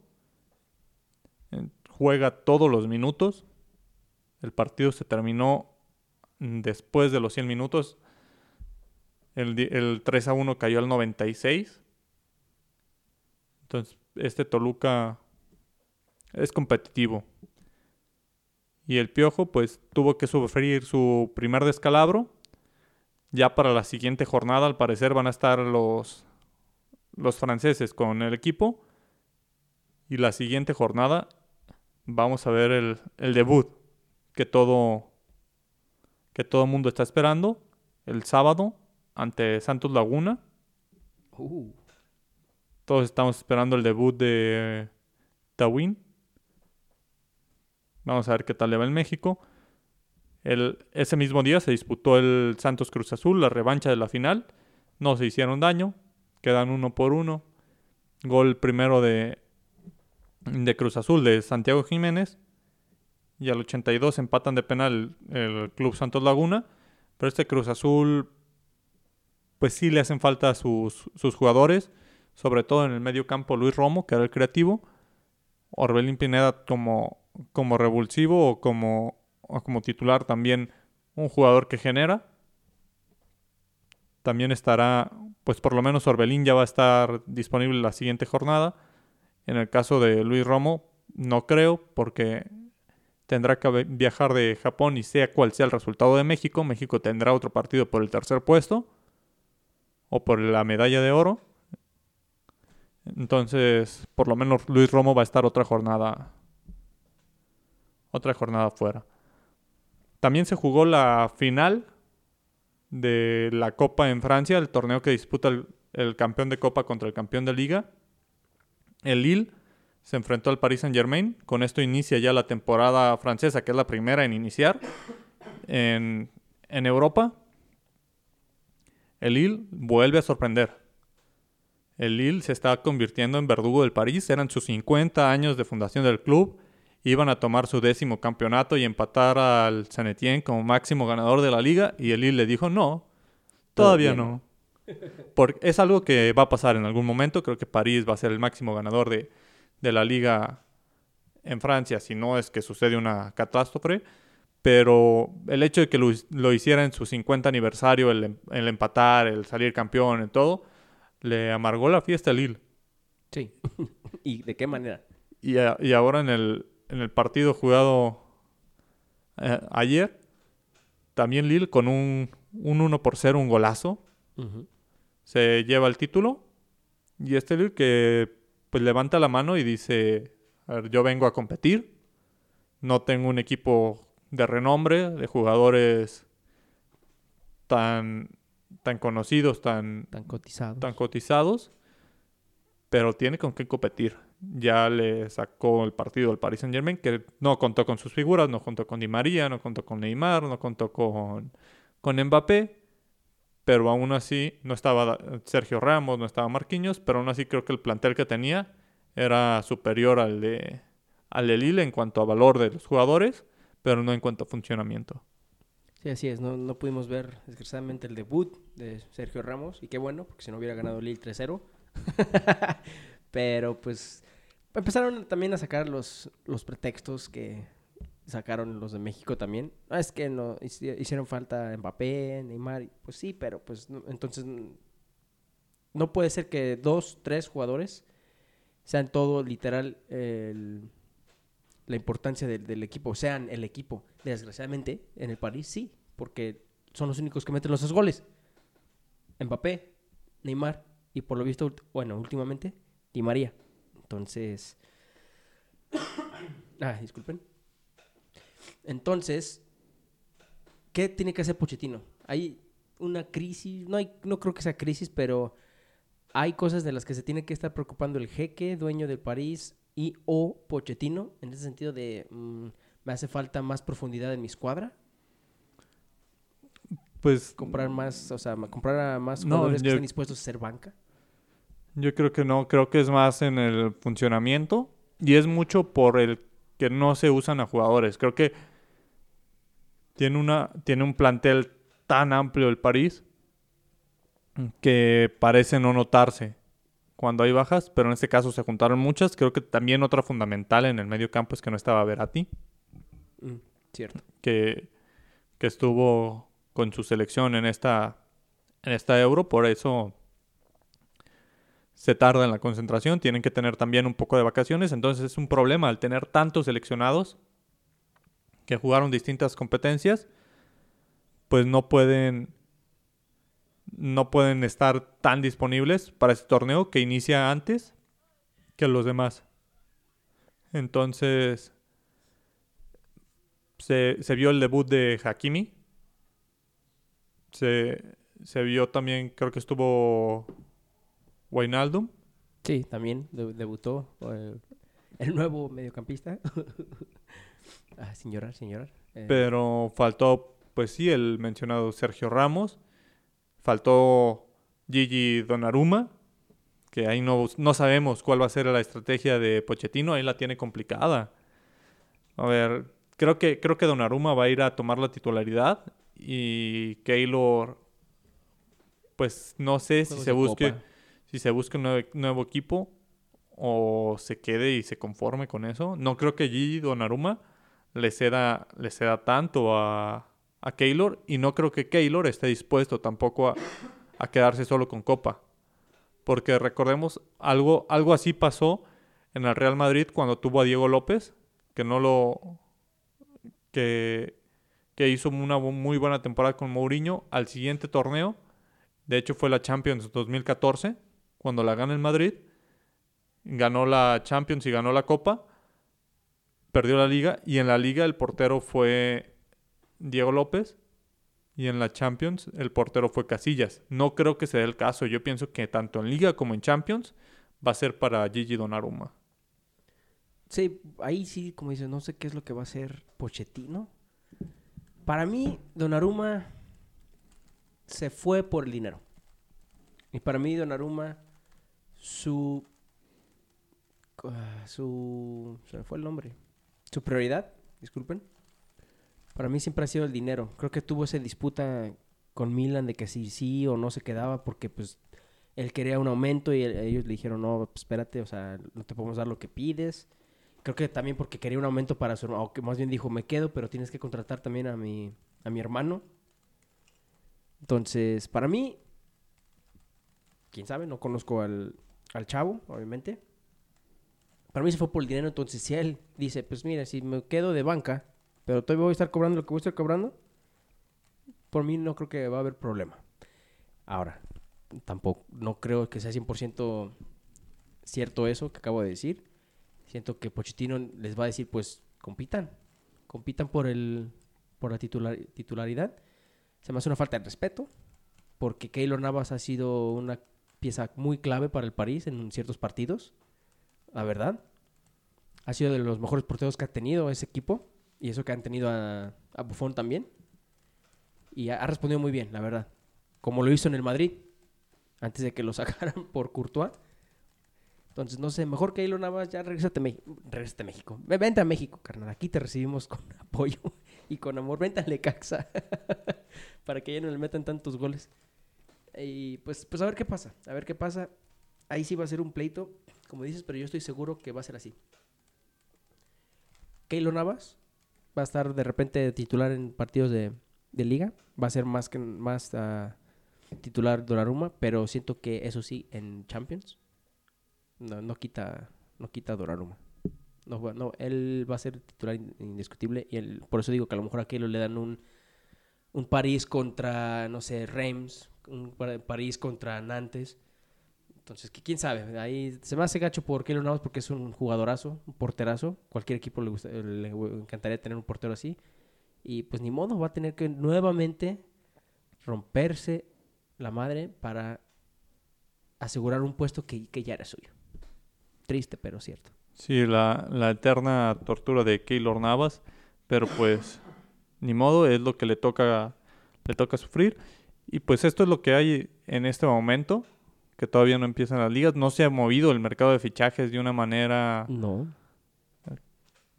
Juega todos los minutos. El partido se terminó después de los 100 minutos, el, 3 a 1 cayó al 96. Entonces, este Toluca es competitivo. Y el Piojo, pues, tuvo que sufrir su primer descalabro. Ya para la siguiente jornada, al parecer, van a estar los, los franceses con el equipo. Y la siguiente jornada, vamos a ver el, el debut que todo que todo el mundo está esperando el sábado ante Santos Laguna. Uh. Todos estamos esperando el debut de Tawin. Vamos a ver qué tal le va en México. El, ese mismo día se disputó el Santos Cruz Azul, la revancha de la final. No se hicieron daño. Quedan uno por uno. Gol primero de, de Cruz Azul de Santiago Jiménez y al 82 empatan de penal el Club Santos Laguna. Pero este Cruz Azul, pues sí le hacen falta a sus, jugadores, sobre todo en el medio campo Luis Romo, que era el creativo, Orbelín Pineda como, como revulsivo o como, como titular también un jugador que genera. También estará, pues por lo menos Orbelín ya va a estar disponible la siguiente jornada. En el caso de Luis Romo, no creo, porque tendrá que viajar de Japón y sea cual sea el resultado de México, México tendrá otro partido por el tercer puesto o por la medalla de oro. Entonces, por lo menos Luis Romo va a estar otra jornada otra jornada fuera. También se jugó la final de la Copa en Francia, el torneo que disputa el, el campeón de Copa contra el campeón de Liga. El Lille se enfrentó al Paris Saint Germain. Con esto inicia ya la temporada francesa, que es la primera en iniciar en, Europa. El Lille vuelve a sorprender. El Lille se está convirtiendo en verdugo del París. Eran sus 50 años de fundación del club. Iban a tomar su décimo campeonato y empatar al Saint Etienne como máximo ganador de la liga. Y el Lille le dijo, no, todavía no. Porque es algo que va a pasar en algún momento. Creo que París va a ser el máximo ganador de, de la liga en Francia, si no es que sucede una catástrofe. Pero el hecho de que lo, hiciera en su 50 aniversario, el, empatar, el salir campeón, en todo, le amargó la fiesta a Lille. Sí. ¿Y de qué manera? Y, ahora en el, en el partido jugado eh, ayer, también Lille con un, un 1 por 0, un golazo, se lleva el título Y este Lille que pues levanta la mano y dice, a ver, yo vengo a competir, no tengo un equipo de renombre, de jugadores tan, tan conocidos, tan, Tan cotizado. tan cotizados, pero tiene con qué competir. Ya le sacó el partido al Paris Saint Germain, que no contó con sus figuras, no contó con Di María, no contó con Neymar, no contó con, con Mbappé, pero aún así no estaba Sergio Ramos, no estaba Marquinhos, pero aún así creo que el plantel que tenía era superior al de, al Lille en cuanto a valor de los jugadores, pero no en cuanto a funcionamiento. Sí, así es. No, no pudimos ver, desgraciadamente, el debut de Sergio Ramos. Y qué bueno, porque si no hubiera ganado Lille 3-0. Pero pues empezaron también a sacar los, los pretextos que sacaron los de México también. Es que no hici- hicieron falta Mbappé, Neymar. Pues sí, pero pues no- entonces no puede ser que dos, tres jugadores sean todo literal la importancia del, del equipo, sean el equipo. Desgraciadamente, en el París sí, porque son los únicos que meten los dos goles. Mbappé, Neymar y por lo visto, bueno, últimamente, Di María. Entonces... ah, disculpen. Entonces, ¿qué tiene que hacer Pochettino? Hay una crisis, no, hay, no creo que sea crisis, pero hay cosas de las que se tiene que estar preocupando el jeque, dueño del París y o Pochettino, en ese sentido de mm, me hace falta más profundidad en mi escuadra, Pues comprar más, o sea, comprar a más No, jugadores que yo- estén dispuestos a ser banca. Yo creo que no, creo que es más en el funcionamiento y es mucho por el que no se usan a jugadores. Creo que tiene una tiene un plantel tan amplio el París que parece no notarse cuando hay bajas, pero en este caso se juntaron muchas. Creo que también otra fundamental en el medio campo es que no estaba Verratti, Mm, cierto. que, que estuvo con su selección en esta en esta Euro, por eso se tarda en la concentración, tienen que tener también un poco de vacaciones, entonces es un problema al tener tantos seleccionados que jugaron distintas competencias, pues no pueden no pueden estar tan disponibles para este torneo que inicia antes que los demás. Entonces se, se vio el debut de Hakimi. Se, se vio también, creo que estuvo Wijnaldum. Sí, también de- debutó el nuevo mediocampista. ah, sin llorar, sin llorar. Eh, Pero faltó, pues sí, el mencionado Sergio Ramos. Faltó Gigi Donnarumma, que ahí no, no sabemos cuál va a ser la estrategia de Pochettino, ahí la tiene complicada. A ver, creo que, creo que Donnarumma va a ir a tomar la titularidad y Keylor, pues no sé si se busque, si se busca un nuevo, nuevo equipo o se quede y se conforme con eso. No creo que Gigi Donnarumma le ceda, le ceda tanto a, a Keylor y no creo que Keylor esté dispuesto tampoco a, a quedarse solo con Copa. Porque recordemos, algo, algo así pasó en el Real Madrid cuando tuvo a Diego López, que no lo... que, que hizo una muy buena temporada con Mourinho. Al siguiente torneo, de hecho fue la Champions 2014, cuando la gana el Madrid, ganó la Champions y ganó la Copa, perdió la liga y en la liga el portero fue Diego López y en la Champions el portero fue Casillas. No creo que sea el caso. Yo pienso que tanto en liga como en Champions va a ser para Gigi Donnarumma. Sí, ahí sí, como dices, no sé qué es lo que va a hacer Pochettino. Para mí, Donnarumma se fue por el dinero. Y para mí, Donnarumma, su... ah, su... se me fue el nombre. Su prioridad, disculpen. Para mí siempre ha sido el dinero. Creo que tuvo esa disputa con Milan de que si sí o no se quedaba porque pues él quería un aumento y el- ellos le dijeron, no, pues, espérate, o sea, no te podemos dar lo que pides. Creo que también porque quería un aumento para su hermano, o que más bien dijo, me quedo, pero tienes que contratar también a mi, a mi hermano. Entonces, para mí, quién sabe, no conozco al, al chavo, obviamente. Para mí se fue por el dinero, entonces si él dice, pues mira, si me quedo de banca, pero todavía voy a estar cobrando lo que voy a estar cobrando, por mí no creo que va a haber problema. Ahora, tampoco, no creo que sea 100% cierto eso que acabo de decir. Siento que Pochettino les va a decir, pues, compitan. Compitan por el por la titular, titularidad. Se me hace una falta de respeto, porque Keylor Navas ha sido una pieza muy clave para el París en ciertos partidos, la verdad. Ha sido de los mejores porteros que ha tenido ese equipo, y eso que han tenido a, a Buffon también. Y ha, respondido muy bien, la verdad. Como lo hizo en el Madrid, antes de que lo sacaran por Courtois. Entonces, no sé, mejor que Keylor Navas, ya regrésate, a a México. Ve- Vente a México, carnal. Aquí te recibimos con apoyo y con amor. Vente a Lecaxa para que ya no le metan tantos goles. Y pues, pues a ver qué pasa, a ver qué pasa. Ahí sí va a ser un pleito, como dices, pero yo estoy seguro que va a ser así. Keylor Navas va a estar de repente titular en partidos de, liga. Va a ser más que más ah, titular Donnarumma, pero siento que eso sí en Champions no, no quita no quita Donnarumma. No, no, él va a ser titular in- indiscutible y él- por eso digo que a lo mejor a Keylor le dan un un París contra no sé Reims, un Pa- París contra Nantes. Entonces, que quién sabe, ahí se me hace gacho por Keylor Navas porque es un jugadorazo, un porterazo. Cualquier equipo le, gusta- le encantaría tener un portero así. Y pues ni modo, va a tener que nuevamente romperse la madre para asegurar un puesto que, que ya era suyo. Triste, pero cierto. Sí, la, la eterna tortura de Keylor Navas, pero pues ni modo, es lo que le toca, le toca sufrir. Y pues esto es lo que hay en este momento, que todavía no empiezan las ligas. No se ha movido el mercado de fichajes de una manera No.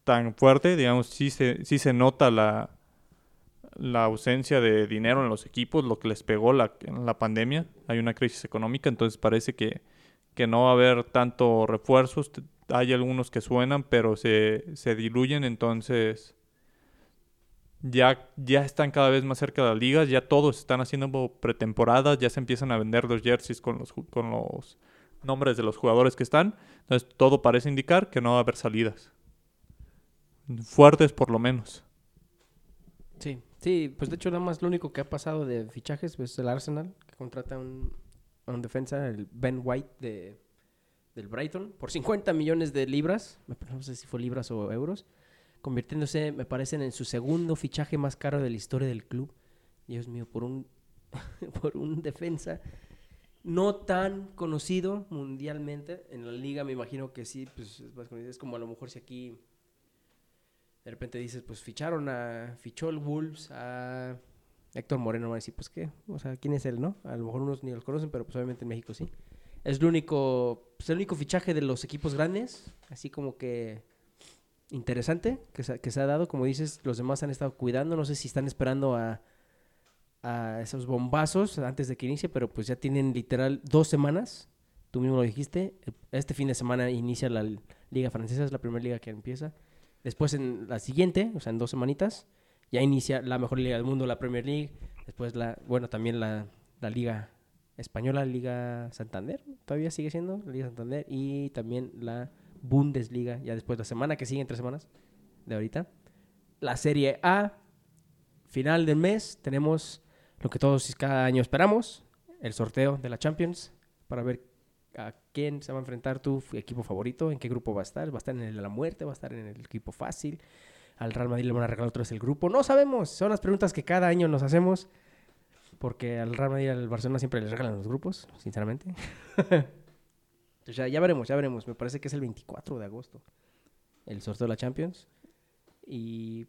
tan fuerte, digamos, sí se, sí se nota la, la ausencia de dinero en los equipos, lo que les pegó la, en la pandemia. Hay una crisis económica, entonces parece que, que no va a haber tanto refuerzos. Hay algunos que suenan, pero se, se diluyen, entonces ya, ya están cada vez más cerca de las ligas, ya todos están haciendo pretemporadas, ya se empiezan a vender los jerseys con los, con los nombres de los jugadores que están. Entonces todo parece indicar que no va a haber salidas. Fuertes por lo menos. Sí, sí, pues de hecho nada más lo único que ha pasado de fichajes es el Arsenal, que contrata un, un defensa, el Ben White de, del Brighton, por 50 millones de libras, no sé si fue libras o euros, convirtiéndose, me parece, en su segundo fichaje más caro de la historia del club. Dios mío, por un, por un defensa no tan conocido mundialmente. En la liga me imagino que sí, pues es más conocido. Es como a lo mejor si aquí de repente dices, pues ficharon a, fichó el Wolves a Héctor Moreno, van a decir, pues qué, o sea, ¿quién es él, no? A lo mejor unos ni los conocen, pero pues obviamente en México sí. Es el único, pues el único fichaje de los equipos grandes, así como que interesante que se, que se ha dado. Como dices, los demás han estado cuidando, no sé si están esperando a, a esos bombazos antes de que inicie, pero pues ya tienen literal dos semanas. Tú mismo lo dijiste. Este fin de semana inicia la Liga Francesa, es la primera liga que empieza. Después en la siguiente, o sea, en dos semanitas, ya inicia la mejor liga del mundo, la Premier League. Después la, bueno, también la, la Liga Española, Liga Santander, todavía sigue siendo la Liga Santander. Y también la Bundesliga, ya después la semana que sigue, en tres semanas de ahorita. La Serie A, final del mes, tenemos lo que todos cada año esperamos, el sorteo de la Champions, para ver a quién se va a enfrentar tu equipo favorito, en qué grupo va a estar, va a estar en el de la muerte, va a estar en el equipo fácil, al Real Madrid le van a regalar otra vez el grupo, no sabemos, son las preguntas que cada año nos hacemos, porque al Real Madrid y al Barcelona siempre les regalan los grupos, sinceramente. Ya, ya veremos, ya veremos, me parece que es el 24 de agosto, el sorteo de la Champions, y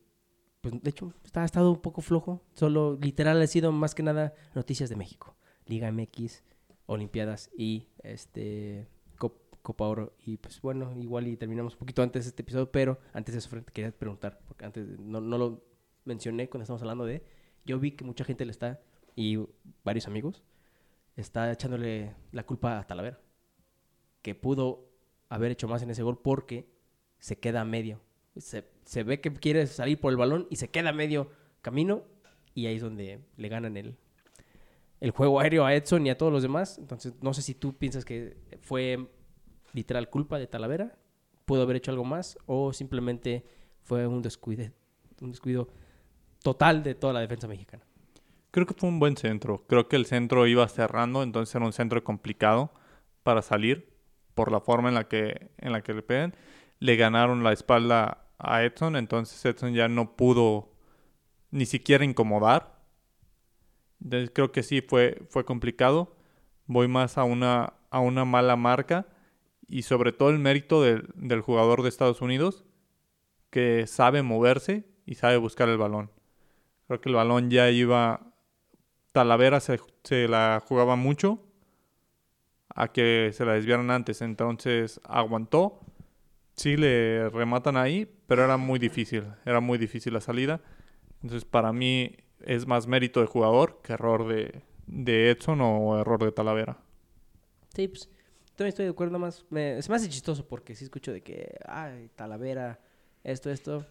pues de hecho está, ha estado un poco flojo, solo literal ha sido más que nada noticias de México, Liga MX, Olimpiadas y este Cop- Copa Oro. Y pues bueno, igual y terminamos un poquito antes de este episodio, pero antes de eso, quería preguntar, porque antes no, no lo mencioné cuando estamos hablando de. Yo vi que mucha gente le está, y varios amigos, está echándole la culpa a Talavera. Que pudo haber hecho más en ese gol porque se queda medio. Se, se ve que quiere salir por el balón y se queda medio camino, y ahí es donde le ganan el, el juego aéreo a Edson y a todos los demás. Entonces, no sé si tú piensas que fue literal culpa de Talavera, pudo haber hecho algo más, o simplemente fue un descuido, un descuido total de toda la defensa mexicana. Creo que fue un buen centro. Creo que el centro iba cerrando, entonces era un centro complicado para salir. Por la forma en la que, en la que le pegan. Le ganaron la espalda a Edson, entonces Edson ya no pudo ni siquiera incomodar. Entonces, creo que sí fue, fue complicado. Voy más a una, a una mala marca y sobre todo el mérito del, del jugador de Estados Unidos que sabe moverse y sabe buscar el balón. Creo que el balón ya iba. Talavera se, se la jugaba mucho a que se la desviaran antes. Entonces aguantó. Sí le rematan ahí, pero era muy difícil. Era muy difícil la salida. Entonces para mí es más mérito de jugador que error de, de Edson o error de Talavera. Sí, pues también estoy de acuerdo más. Me, es más chistoso porque sí escucho de que, ay, Talavera, esto, esto.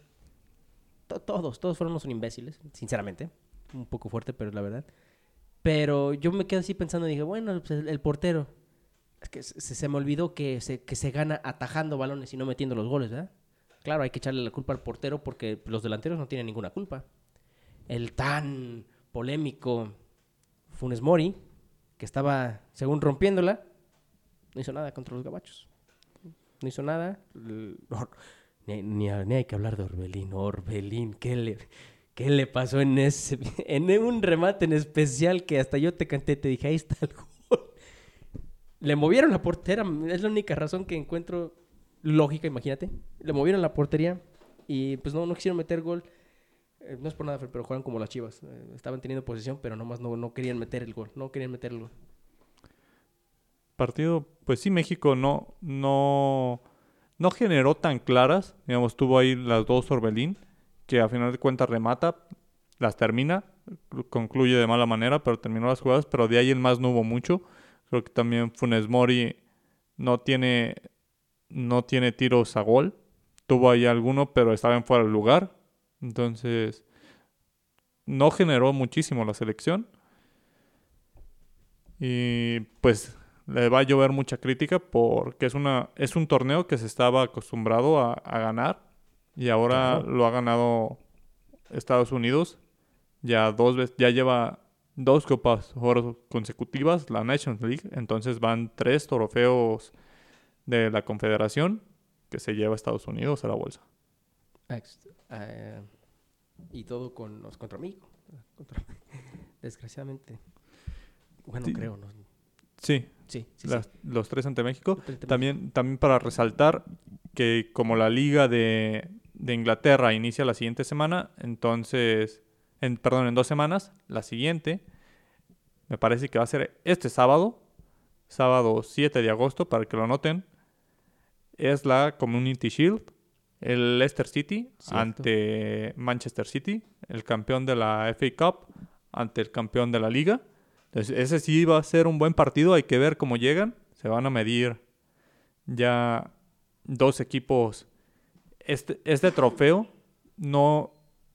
To- todos, todos fueron unos imbéciles, sinceramente. Un poco fuerte, pero la verdad. Pero yo me quedé así pensando dije, bueno, pues el portero. Es que se, se me olvidó que se, que se gana atajando balones y no metiendo los goles, ¿verdad? Claro, hay que echarle la culpa al portero porque los delanteros no tienen ninguna culpa. El tan polémico Funes Mori, que estaba, según rompiéndola, no hizo nada contra los gabachos. No hizo nada. Ni, ni, ni hay que hablar de Orbelín. Orbelín, ¿qué le, qué le pasó en ese en un remate en especial que hasta yo te canté, te dije, ahí está el gol. Le movieron la portera, es la única razón que encuentro lógica, imagínate. Le movieron la portería y pues no, quisieron meter gol. Eh, no es por nada, pero juegan como las chivas. Eh, estaban teniendo posesión, pero nomás no, no querían meter el gol. No querían meter el gol. partido, pues sí, México no, no, no generó tan claras. Digamos, tuvo ahí las dos Orbelín, que a final de cuentas remata, las termina, concluye de mala manera, pero terminó las jugadas, pero de ahí en más no hubo mucho. Creo que también Funes Mori no tiene, no tiene tiros a gol. Tuvo ahí alguno, pero estaba en fuera de lugar. Entonces, no generó muchísimo la selección. Y pues le va a llover mucha crítica porque es una es un torneo que se estaba acostumbrado a, a ganar y ahora Claro. lo ha ganado Estados Unidos ya dos veces ya lleva dos copas oro consecutivas la Nations League entonces van tres trofeos de la Confederación que se lleva Estados Unidos a la bolsa eh, y todo con los contra. Contra- Desgraciadamente. Bueno, Sí. creo, ¿no? sí, Sí, sí, las- los tres ante México a También, también para resaltar que como la liga de, de Inglaterra inicia la siguiente semana, entonces, en, perdón, en dos semanas, la siguiente, me parece que va a ser este sábado, sábado 7 de agosto, para que lo noten, es la Community Shield, el Leicester City Cierto. ante Manchester City, el campeón de la FA Cup ante el campeón de la liga. Entonces, ese sí va a ser un buen partido, hay que ver cómo llegan. Se van a medir ya dos equipos. Este, este trofeo no,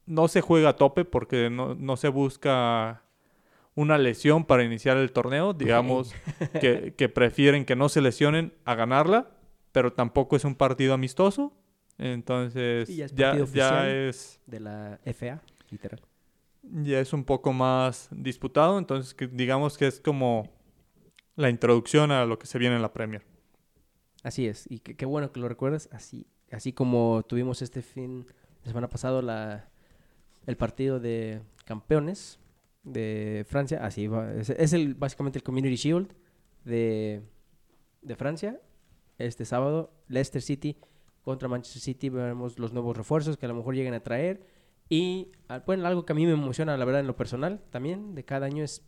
no se juega a tope porque no, no se busca una lesión para iniciar el torneo. Digamos que, que prefieren que no se lesionen a ganarla, pero tampoco es un partido amistoso. Entonces ya es ya, es de la FA, literal. ya es un poco más disputado, entonces que digamos que es como la introducción a lo que se viene en la Premier. Así es, y qué bueno que lo recuerdas, así, así como tuvimos este fin de semana pasado la, el partido de campeones de Francia, así es, el, básicamente el Community Shield de, de Francia, este sábado, Leicester City contra Manchester City, veremos los nuevos refuerzos que a lo mejor lleguen a traer, y ah, bueno, algo que a mí me emociona, la verdad, en lo personal, también de cada año es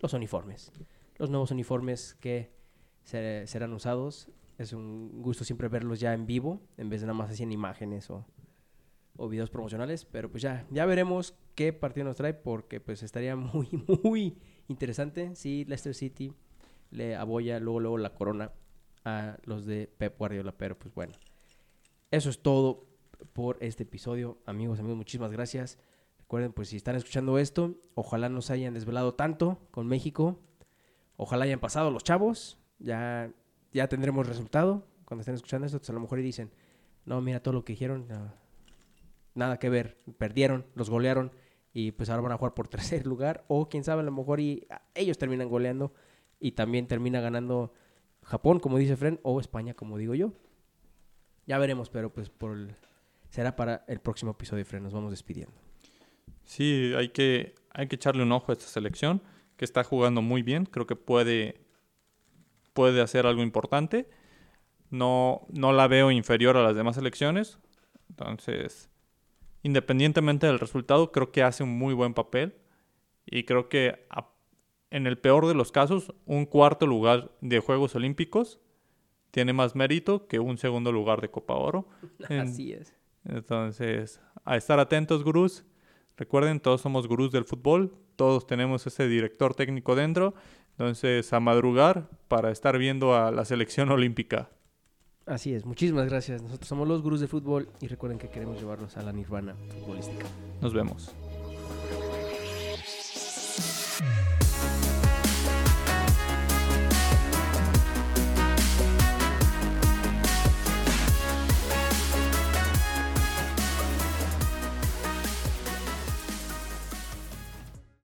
los uniformes, los nuevos uniformes que se- serán usados. Es un gusto siempre verlos ya en vivo, en vez de nada más así en imágenes o, o videos promocionales. Pero pues ya, ya veremos qué partido nos trae, porque pues estaría muy, muy interesante si Leicester City le aboya luego, luego la corona a los de Pep Guardiola. Pero pues bueno, eso es todo por este episodio. Amigos, amigos, muchísimas gracias. Recuerden, pues si están escuchando esto, ojalá no se hayan desvelado tanto con México. Ojalá hayan pasado los chavos. Ya ya tendremos resultado cuando estén escuchando esto. Entonces a lo mejor y dicen, no, mira todo lo que dijeron, no, nada que ver, perdieron, los golearon y pues ahora van a jugar por tercer lugar. O quién sabe, a lo mejor y ah, ellos terminan goleando y también termina ganando Japón, como dice Fren, o España, como digo yo. Ya veremos, pero pues por el- será para el próximo episodio, Fren. Nos vamos despidiendo. Sí, hay que, hay que echarle un ojo a esta selección, que está jugando muy bien. Creo que puede, puede hacer algo importante. No, no la veo inferior a las demás selecciones. Entonces, independientemente del resultado, creo que hace un muy buen papel. Y creo que a- en el peor de los casos, un cuarto lugar de Juegos Olímpicos tiene más mérito que un segundo lugar de Copa Oro. Así es. entonces, a estar atentos, gurús. Recuerden, todos somos gurús del fútbol, todos tenemos ese director técnico dentro. Entonces, a madrugar para estar viendo a la selección olímpica. Así es. Muchísimas gracias. Nosotros somos los gurús de fútbol y recuerden que queremos llevarlos a la nirvana futbolística. Nos vemos.